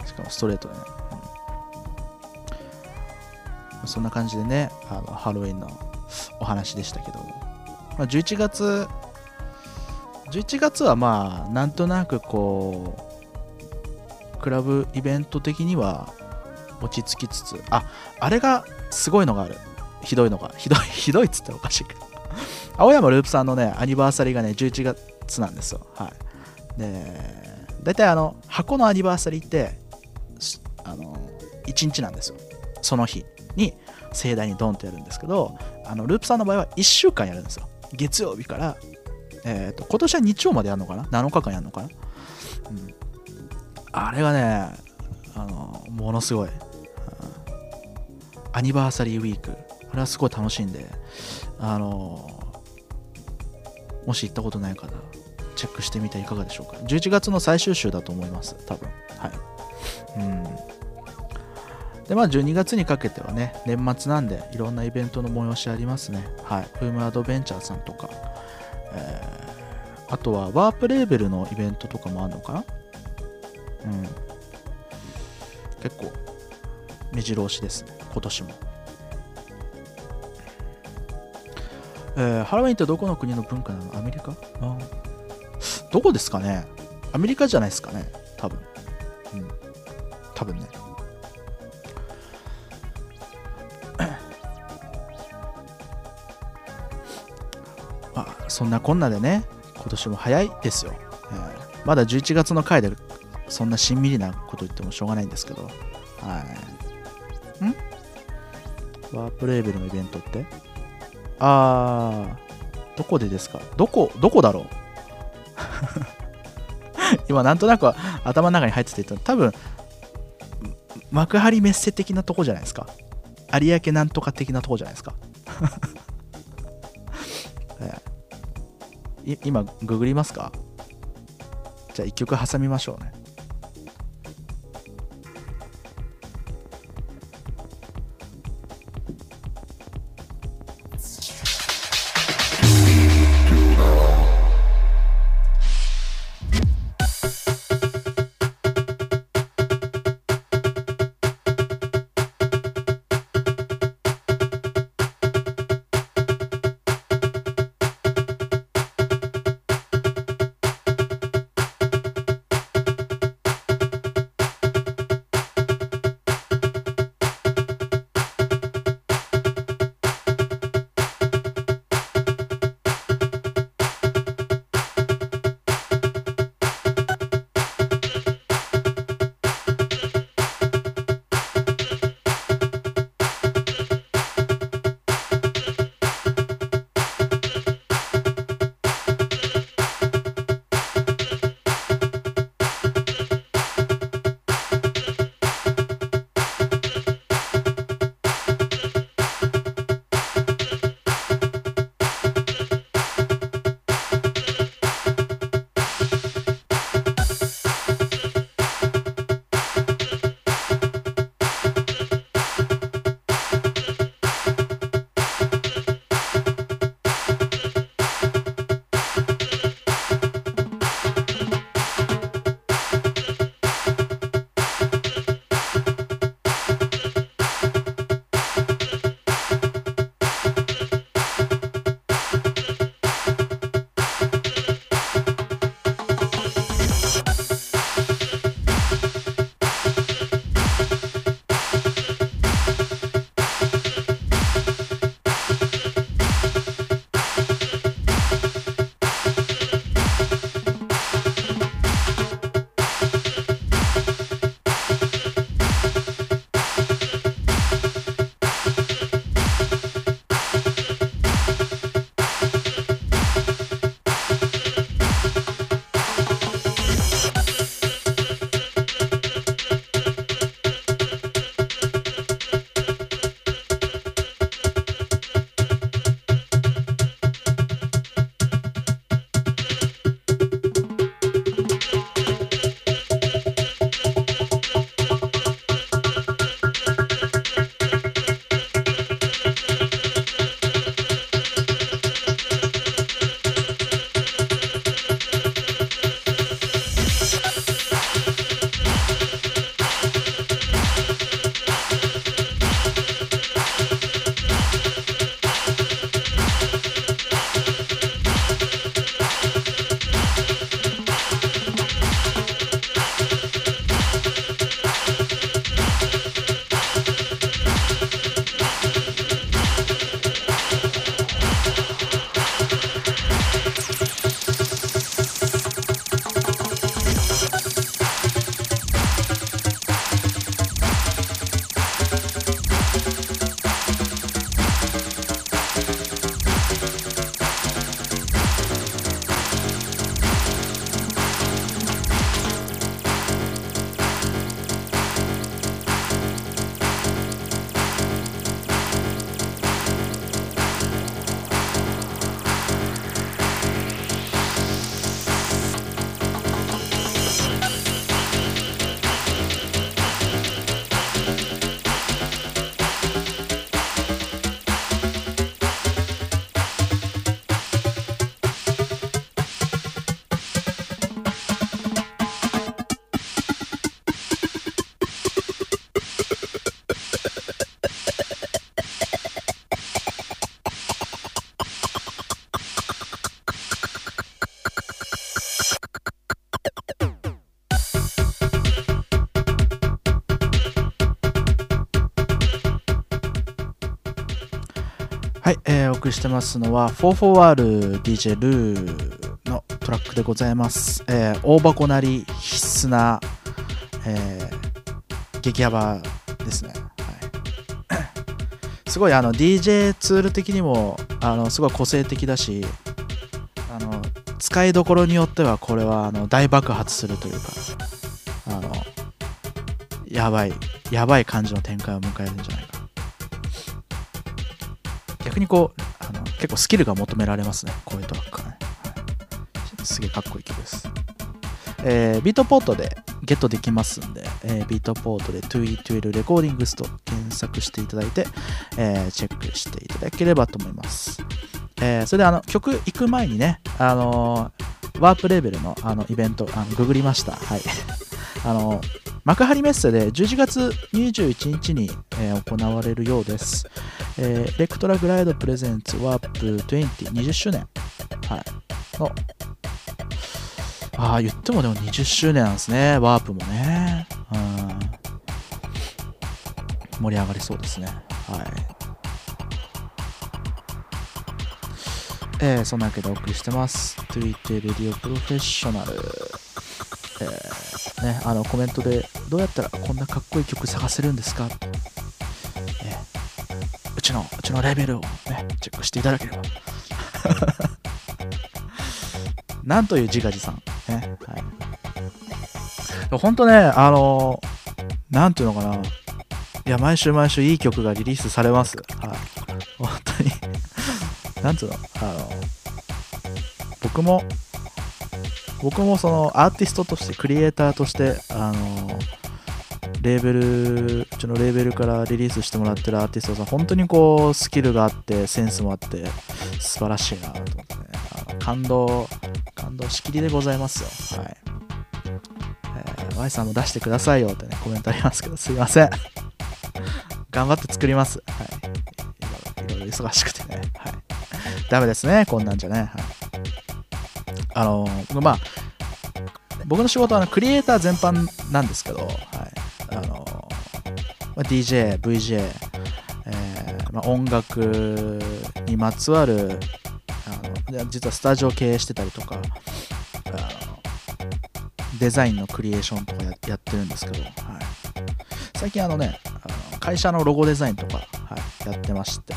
うん、しかもストレートでね。うん、そんな感じでね、あのハロウィンのお話でしたけど、まあ、11月、11月はまあ、なんとなくこう、クラブイベント的には落ち着きつつ、あ、あれがすごいのがある。ひどいのが、(laughs) ひどい、ひどいっつっておかしいけど。(laughs) 青山ループさんのね、アニバーサリーがね、11月なんですよ。はい。で、大体あの、箱のアニバーサリーって、あの、1日なんですよ。その日に盛大にドンとやるんですけど、あの、ループさんの場合は1週間やるんですよ。月曜日から、え、ー、と、今年は日曜までやるのかな ?7 日間やるのかな？うん。あれがね、あの、ものすごい。アニバーサリーウィークあれはすごい楽しいんで、あのもし行ったことない方、チェックしてみてはいかがでしょうか？11月の最終週だと思います、多分。はい。うん。で、まあ、12月にかけてはね、年末なんで、いろんなイベントの催しありますね。はい。フームアドベンチャーさんとか、え、あとは、ワープレーベルのイベントとかもあるのかな？うん。結構、目白押しですね、今年も。えー、ハロウィンってどこの国の文化なの？アメリカ？あどこですかね？アメリカじゃないですかね多分。うん。多分ね。そんなこんなでね、今年も早いですよ。えー、まだ11月の回でそんなしんみりなこと言ってもしょうがないんですけど。はい。ん？ワープレーベルのイベントって？あー、どこでですか？どこ、どこだろう？(laughs) 今なんとなく頭の中に入ってて多分幕張メッセ的なとこじゃないですか？有明なんとか的なとこじゃないですか？(laughs) 今ググりますか？じゃあ一曲挟みましょうね。してますのは 44RDJ ルーのトラックでございます。えー大箱なり必須な、えー激ヤバですね。はい、(coughs) すごいあの DJ ツール的にもあのすごい個性的だしあの使いどころによってはこれはあの大爆発するというかあのやばいやばい感じの展開を迎えるんじゃないか逆にこう結構スキルが求められますね。こういうトラックね、はい、すげえかっこいい曲です、えービートポートでゲットできますんで、えービートポートで 2E12 レコーディングスと検索していただいて、えーチェックしていただければと思います、えーそれであの曲行く前にね、あのーワープレーベルのあのイベントあのググりました。はい。(laughs) あの幕張メッセで11月21日に、えー行われるようです。えーレクトラグライドプレゼンツワープ2020周年、はい、の、ああ、言ってもでも20周年なんですね、ワープもね。うん、盛り上がりそうですね。はい。えーそんなわけでお送りしてます。Twitter レディオプロフェッショナル。えーね、あのコメントでどうやったらこんなかっこいい曲探せるんですか、えうちのうちのレベルを、ね、チェックしていただければ。(laughs) なんという自画自賛。ねはい。でも本当ねあのなんていうのかな。いや毎週毎週いい曲がリリースされます。はい。本当に。(laughs) なんていうの？あの僕も僕もそのアーティストとしてクリエイターとしてあのレーベルうちのレーベルからリリースしてもらってるアーティストさん本当にこうスキルがあってセンスもあって素晴らしいなと思ってね。あの感動感動しきりでございますよ。はい、えー、Y さんも出してくださいよってねコメントありますけどすいません。(laughs) 頑張って作ります。はい。いろいろ忙しくてね。はい。ダメですねこんなんじゃね。はい。あのまあ僕の仕事はあのクリエイター全般なんですけど、はい。あのまあ、DJ、VJ、えーまあ、音楽にまつわるあの実はスタジオ経営してたりとかあのデザインのクリエーションとかややってるんですけど、はい、最近あのねあの会社のロゴデザインとか、はい、やってまして。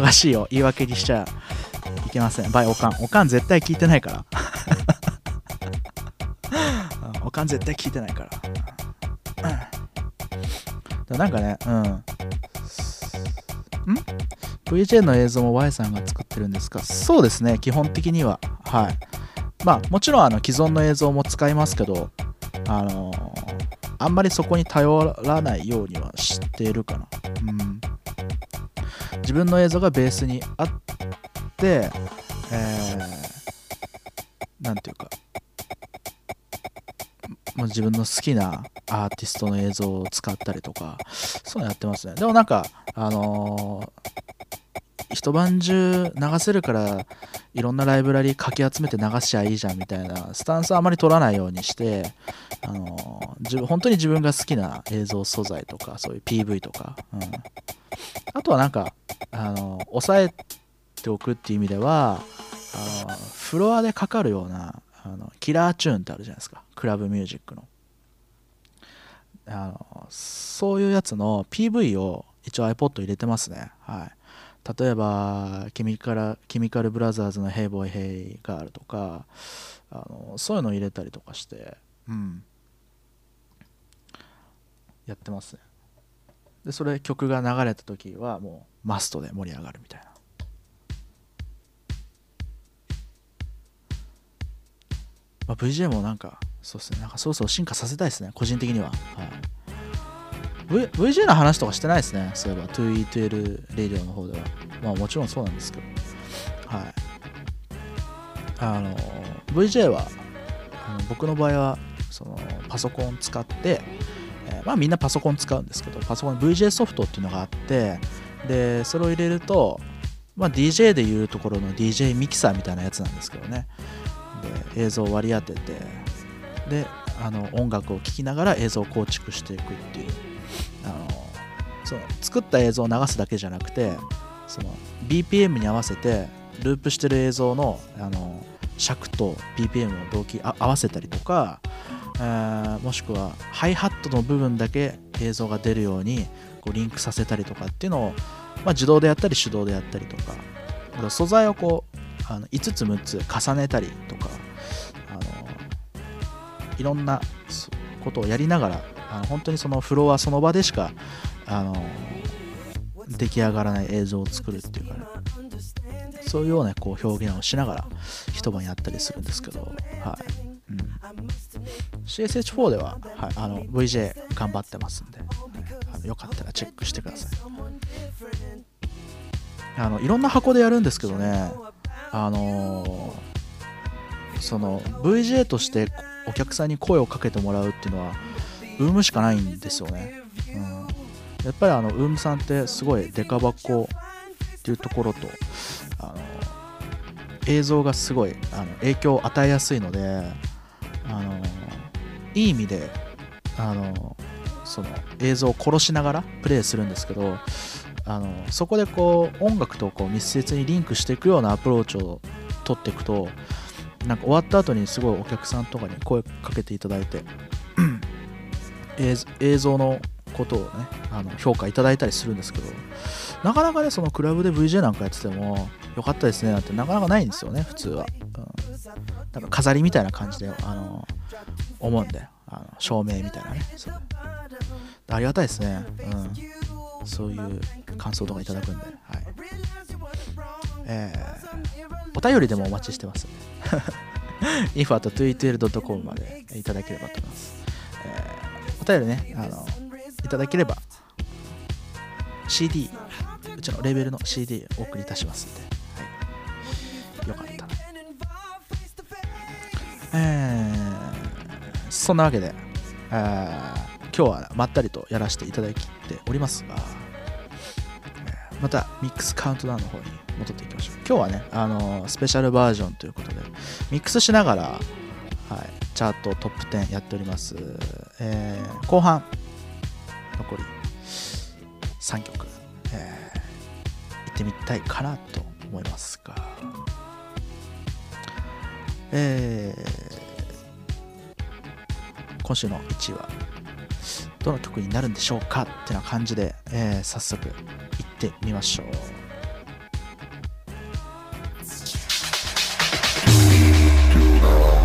忙しいよ。言い訳にしちゃいけません。バイおかん。おかん絶対聞いてないから。(laughs) おかん絶対聞いてないから。だなんかねうん。ん？VJ の映像も Y さんが作ってるんですか？そうですね基本的には。はい。まあもちろんあの既存の映像も使いますけどあのーあんまりそこに頼らないようにはしてるかな。自分の映像がベースにあって、えー、ていうか、まあ、自分の好きなアーティストの映像を使ったりとか、そういうのやってますね。でもなんか、あのー一晩中流せるからいろんなライブラリかき集めて流しちゃいいじゃんみたいなスタンスはあまり取らないようにして、あの自分本当に自分が好きな映像素材とかそういう PV とか、うん、あとはなんかあの抑えておくっていう意味ではあのフロアでかかるようなあのキラーチューンってあるじゃないですか。クラブミュージックの。あのそういうやつの PV を一応 iPod 入れてますね。はい。例えばケミカルケミカルブラザーズの「Hey Boy Hey Girl」とかあのそういうのを入れたりとかしてうん。やってますね。でそれ曲が流れた時はもうマストで盛り上がるみたいな。まあ、VJ もなんかそうですね。なんかそろそろ進化させたいですね。個人的には、はい、v、VJ の話とかしてないですね。そういえば。2E12 レディオの方では。まあもちろんそうなんですけど。はい。あの VJ はあの僕の場合はそのパソコン使って、えーまあみんなパソコン使うんですけどパソコン VJ ソフトっていうのがあってでそれを入れると、まあ、DJ でいうところの DJ ミキサーみたいなやつなんですけどね。で映像を割り当ててであの音楽を聴きながら映像を構築していくっていう。あのその作った映像を流すだけじゃなくてその BPM に合わせてループしてる映像のあの尺と BPM を同期合わせたりとか、もしくはハイハットの部分だけ映像が出るようにこうリンクさせたりとかっていうのを、まあ、自動でやったり手動でやったりとか素材をこうあの5つ6つ重ねたりとかあのいろんなことをやりながらあの本当にそのフロアその場でしかあの出来上がらない映像を作るっていうかねそういうようなこう表現をしながら一晩やったりするんですけど、はい。うん、CSH4 では、はい、あの VJ 頑張ってますんで、あのよかったらチェックしてください。あのいろんな箱でやるんですけどねあのー、その VJ としてお客さんに声をかけてもらうっていうのはウームしかないんですよね、うん、やっぱりあのウームさんってすごいデカ箱っていうところとあの映像がすごいあの影響を与えやすいのであのいい意味であのその映像を殺しながらプレイするんですけどあのそこでこう音楽とこう密接にリンクしていくようなアプローチを取っていくとなんか終わった後にすごいお客さんとかに声かけていただいて (clears throat) 映像のことをねあの評価いただいたりするんですけどなかなかねそのクラブで VJ なんかやっててもよかったですねなんてなかなかないんですよね普通は、うん、なんか飾りみたいな感じであの思うんであの照明みたいなね。ありがたいですね。うん。そういう感想とかいただくんで。はい。えー、お便りでもお待ちしてます (laughs) info.tweetl.com までいただければと思います、えー、お便りねあのいただければ CD うちのレベルの CD お送りいたしますんで、はい、よかったえー、そんなわけで、えー、今日はまったりとやらせていただきておりますが、またミックスカウントダウンの方に戻っていきましょう。今日はね、あのー、スペシャルバージョンということでミックスしながら、はい、チャートトップ10やっております、えー、後半残り3曲、えー、行ってみたいかなと思いますが、えー、今週の1位はどの曲になるんでしょうかってな感じで、えー、早速いってみましょう。You.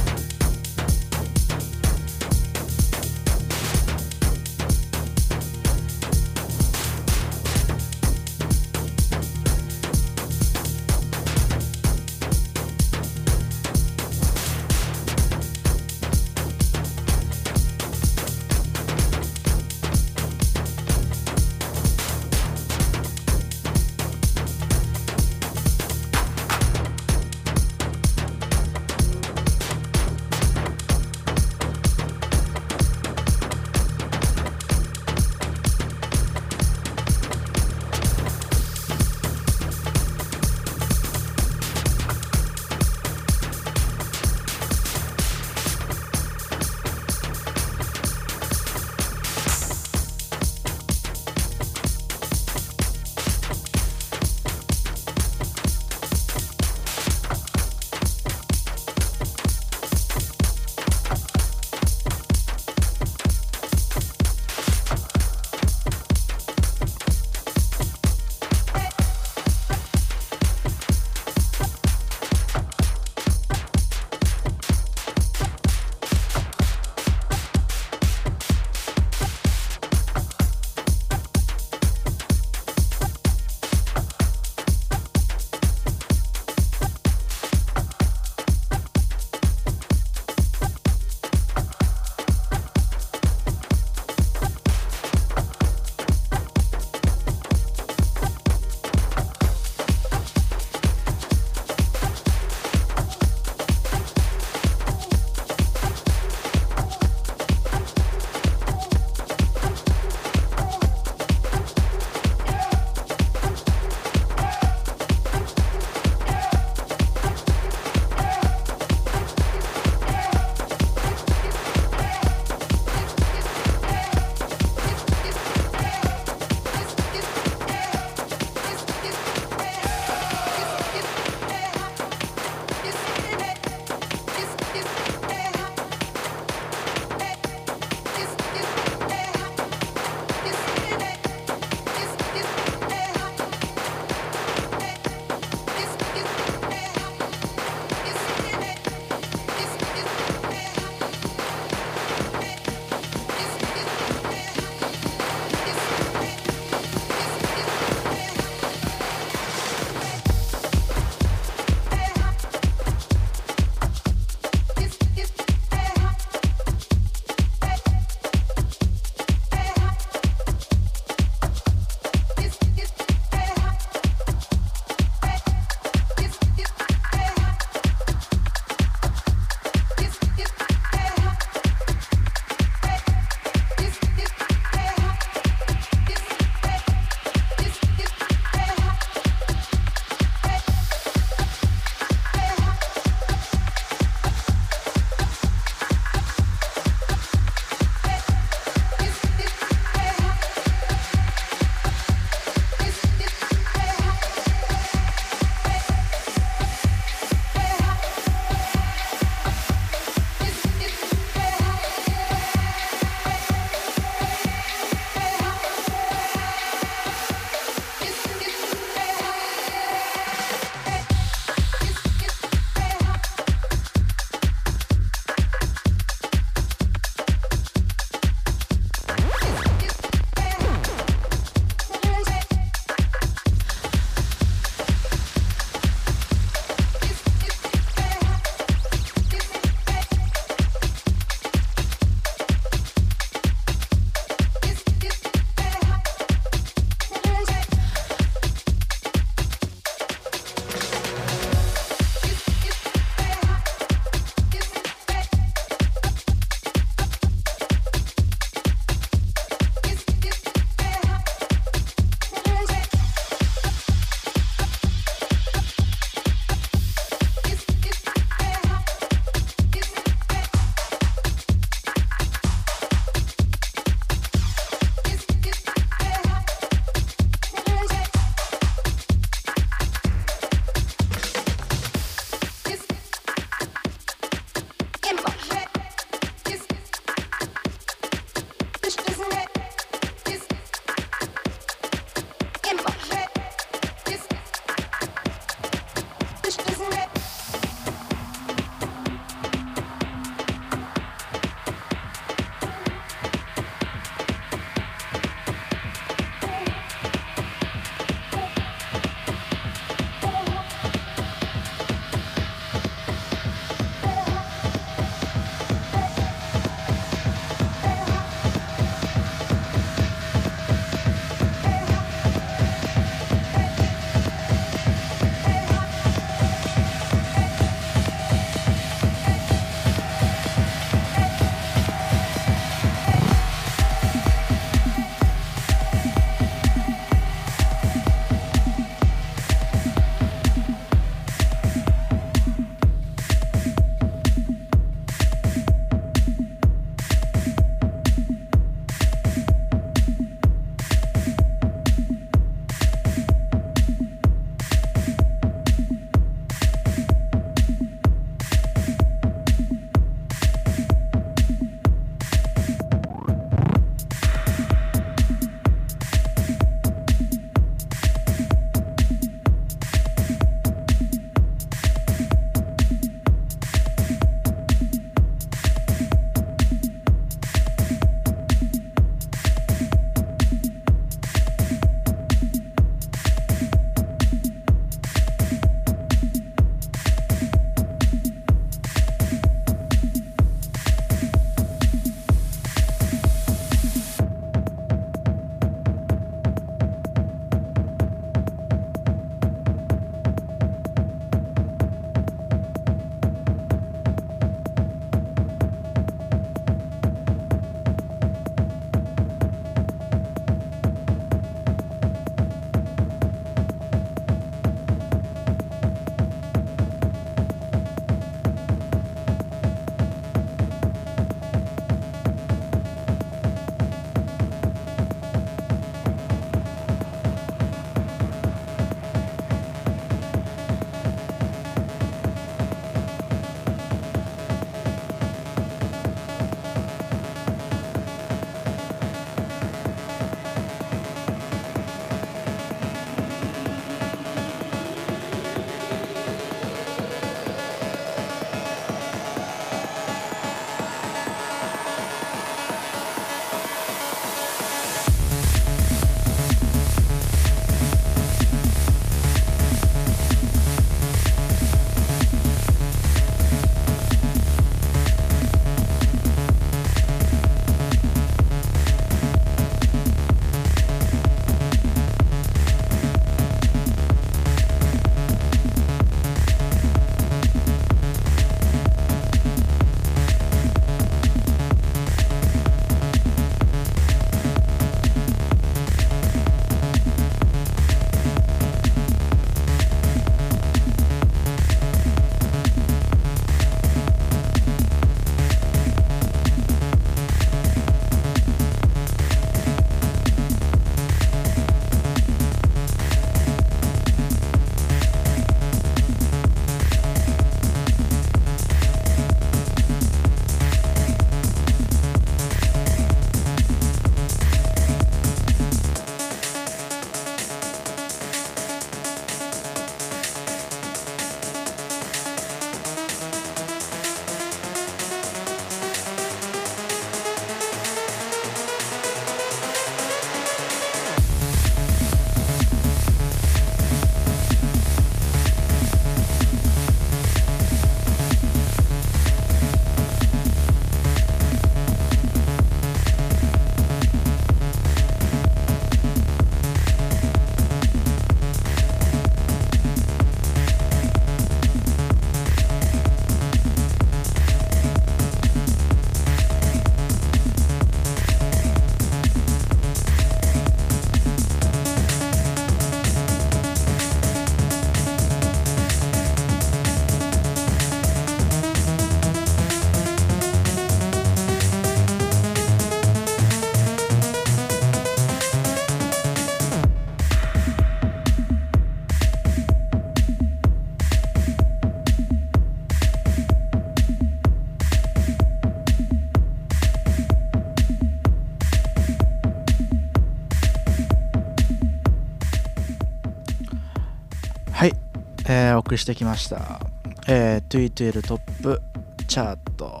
してきました。えー、2E2L Top Chart。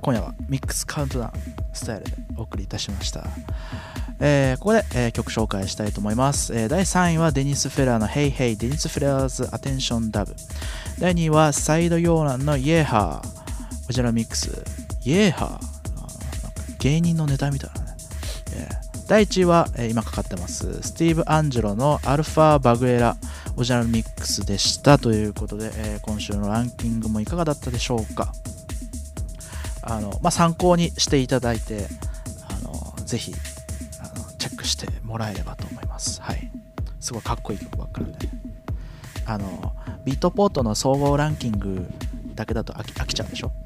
今夜はミックスカウントダウンスタイルでお送りいたしました。えーここで、えー曲紹介したいと思います、えー第3位はデニス・フェラーの Hey Hey デニス・フェラーズ Attention Dub。第2位はサイド・ヨーランの Yeha。こちらミックス。Yeha。あー芸人のネタみたいな。第1位は、えー今かかってます。スティーブ・アンジェロのアルファ・バグエラオジナルミックスでした。ということで、えー今週のランキングもいかがだったでしょうか。あの、まあ、参考にしていただいてあのぜひあのチェックしてもらえればと思います。はい。すごいかっこいい曲ばっかりで。あのビートポートの総合ランキングだけだと飽き飽きちゃうでしょ、(laughs)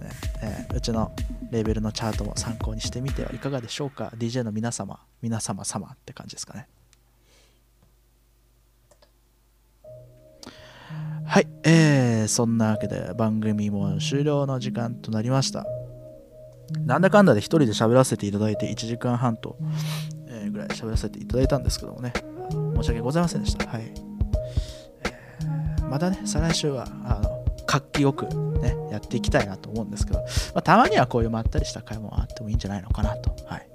ね。えーうちのレベルのチャートも参考にしてみてはいかがでしょうか？DJ の皆様皆様様って感じですかね。はい、えー、そんなわけで番組も終了の時間となりました。なんだかんだで一人で喋らせていただいて1時間半と、えーぐらい喋らせていただいたんですけどもね。申し訳ございませんでした。はい、えーまたね再来週はあの活気よくねやっていきたいなと思うんですけど、まあ、たまにはこういうまったりした会もあってもいいんじゃないのかなと。はい。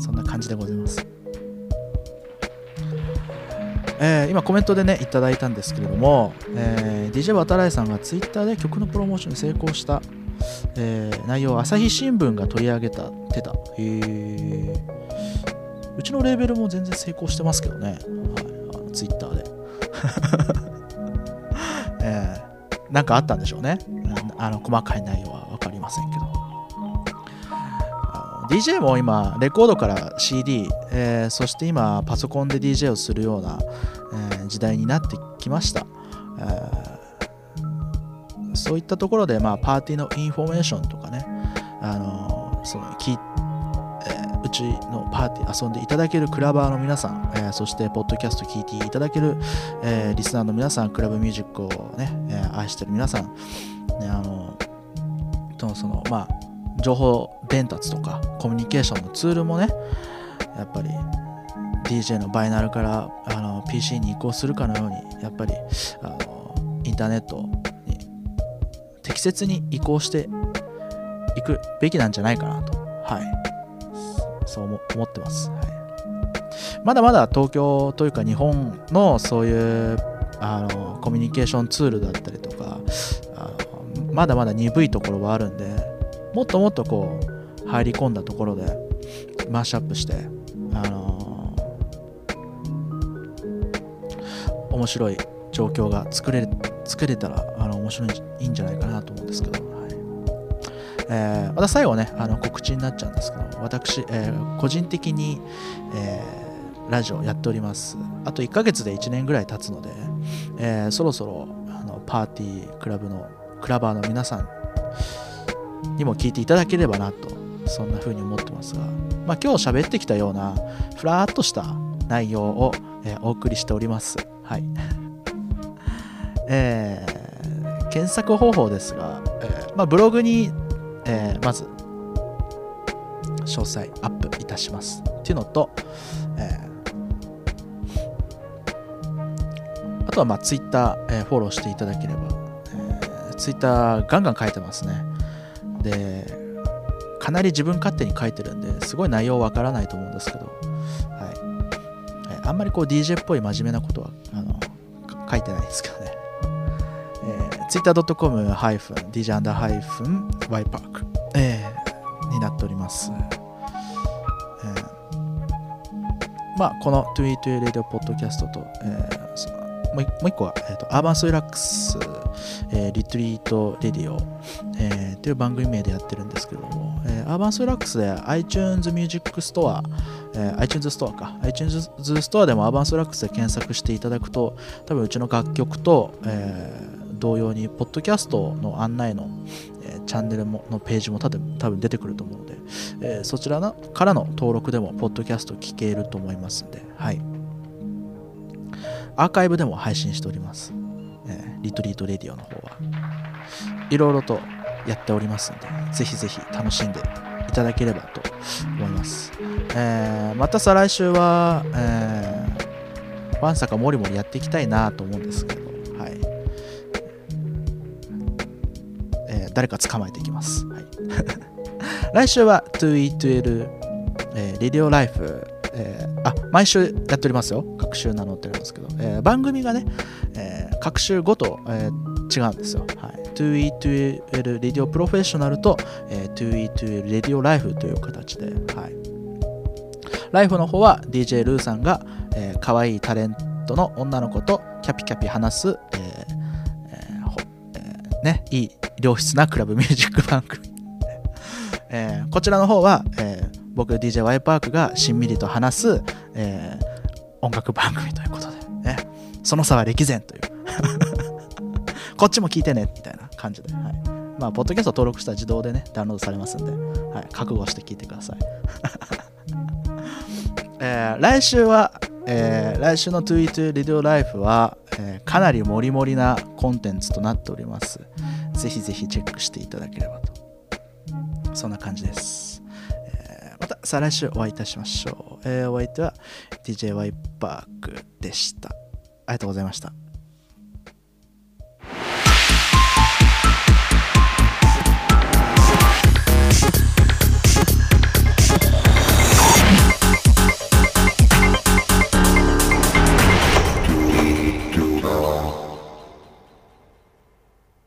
そんな感じでございます。えー今コメントでねいただいたんですけれども、えー DJ 渡来さんがツイッターで曲のプロモーションに成功した、えー内容を朝日新聞が取り上げたてた。へー。うちのレーベルも全然成功してますけどね、はい、あのツイッターで、なんかあったんでしょうね。あの細かい内容は分かりませんけど。DJ も今レコードから CD、えーそして今パソコンで DJ をするような、えー時代になってきました、えーそういったところで、まあ、パーティーのインフォメーションとかね、あのそのきえーうちのパーティー遊んでいただけるクラバーの皆さん、えーそしてポッドキャスト聞いていただける、えーリスナーの皆さんクラブミュージックをね、えー愛してる皆さん、ね、あのとそのまあ情報伝達とかコミュニケーションのツールもねやっぱり DJ のバイナルからあの PC に移行するかのようにやっぱりあのインターネットに適切に移行していくべきなんじゃないかなと。はい。そう思思ってます、はい、まだまだ東京というか日本のそういうあのコミュニケーションツールだったりとかあのまだまだ鈍いところはあるんでもっともっとこう入り込んだところでマッシュアップしてあの面白い状況が作れ作れたらあの面白いんじゃないかなと思うんですけど、えーまた最後ねあの告知になっちゃうんですけど私、えー個人的に、えーラジオやっております。あと1ヶ月で1年ぐらい経つので、えーそろそろあのパーティークラブのクラバーの皆さんにも聞いていただければなとそんな風に思ってますが、まあ、今日喋ってきたようなふらっとした内容を、えーお送りしております。はい。(laughs) えー検索方法ですが、えーまあ、ブログに、えーまず詳細アップいたします。っていうのと、えーあとはまあツイッター、えーフォローしていただければ、えー、ツイッターガンガン書いてますね。でかなり自分勝手に書いてるんですごい内容わからないと思うんですけど、はい。えーあんまりこう DJ っぽい真面目なことはあの書いてないですけどね、えー、twitter.com-dj まあこの Tweet Radio Podcast と、えーそのもう一個は、えー、とアーバンスリラックス、えーリトリートレディオ、えーっていう番組名でやってるんですけども、えーアーバンスリラックスで iTunes Music Store、えー iTunes Store か。iTunes Store でもアーバンスリラックスで検索していただくと多分うちの楽曲と、えー同様にポッドキャストの案内の、えーチャンネルものページも多分多分出てくると思うので、えーそちらのからの登録でもポッドキャスト聞けると思いますんで、はい、アーカイブでも配信しております、えーリトリートレディオの方はいろいろとやっておりますんでぜひぜひ楽しんでいただければと思います。えーまた再来週は、えー、ワンサかもりもりやっていきたいなと思うんですけど、はい。え誰か捕まえていきます。はい、来週は 2E12、えー、レディオライフ、えーあ、毎週やっておりますよ。各週名乗っておりますけど、えー番組がね、えー各週ごと、えー違うんですよ。はい、2E12 レディオプロフェッショナルと、えー 2E12 レディオライフという形で、はい。ライフの方は DJ ルーさんが、えー、可愛いタレントの女の子とキャピキャピ話す、えーええーね、いい良質なクラブミュージック番組。えーこちらの方は、えー僕 DJ ワイパークがしんみりと話す、えー音楽番組ということで、ね、その差は歴然という。(laughs) こっちも聞いてねみたいな感じで、はい、まあポッドキャスト登録したら自動でねダウンロードされますんで、はい、覚悟して聞いてください、(laughs) えー来週は、えー来週の22 Radio Life は、えーかなりモリモリなコンテンツとなっております。ぜひぜひチェックしていただければと。そんな感じです。えーまた再来週お会いいたしましょう。えーお相手は DJ ワイパークでした。ありがとうございました。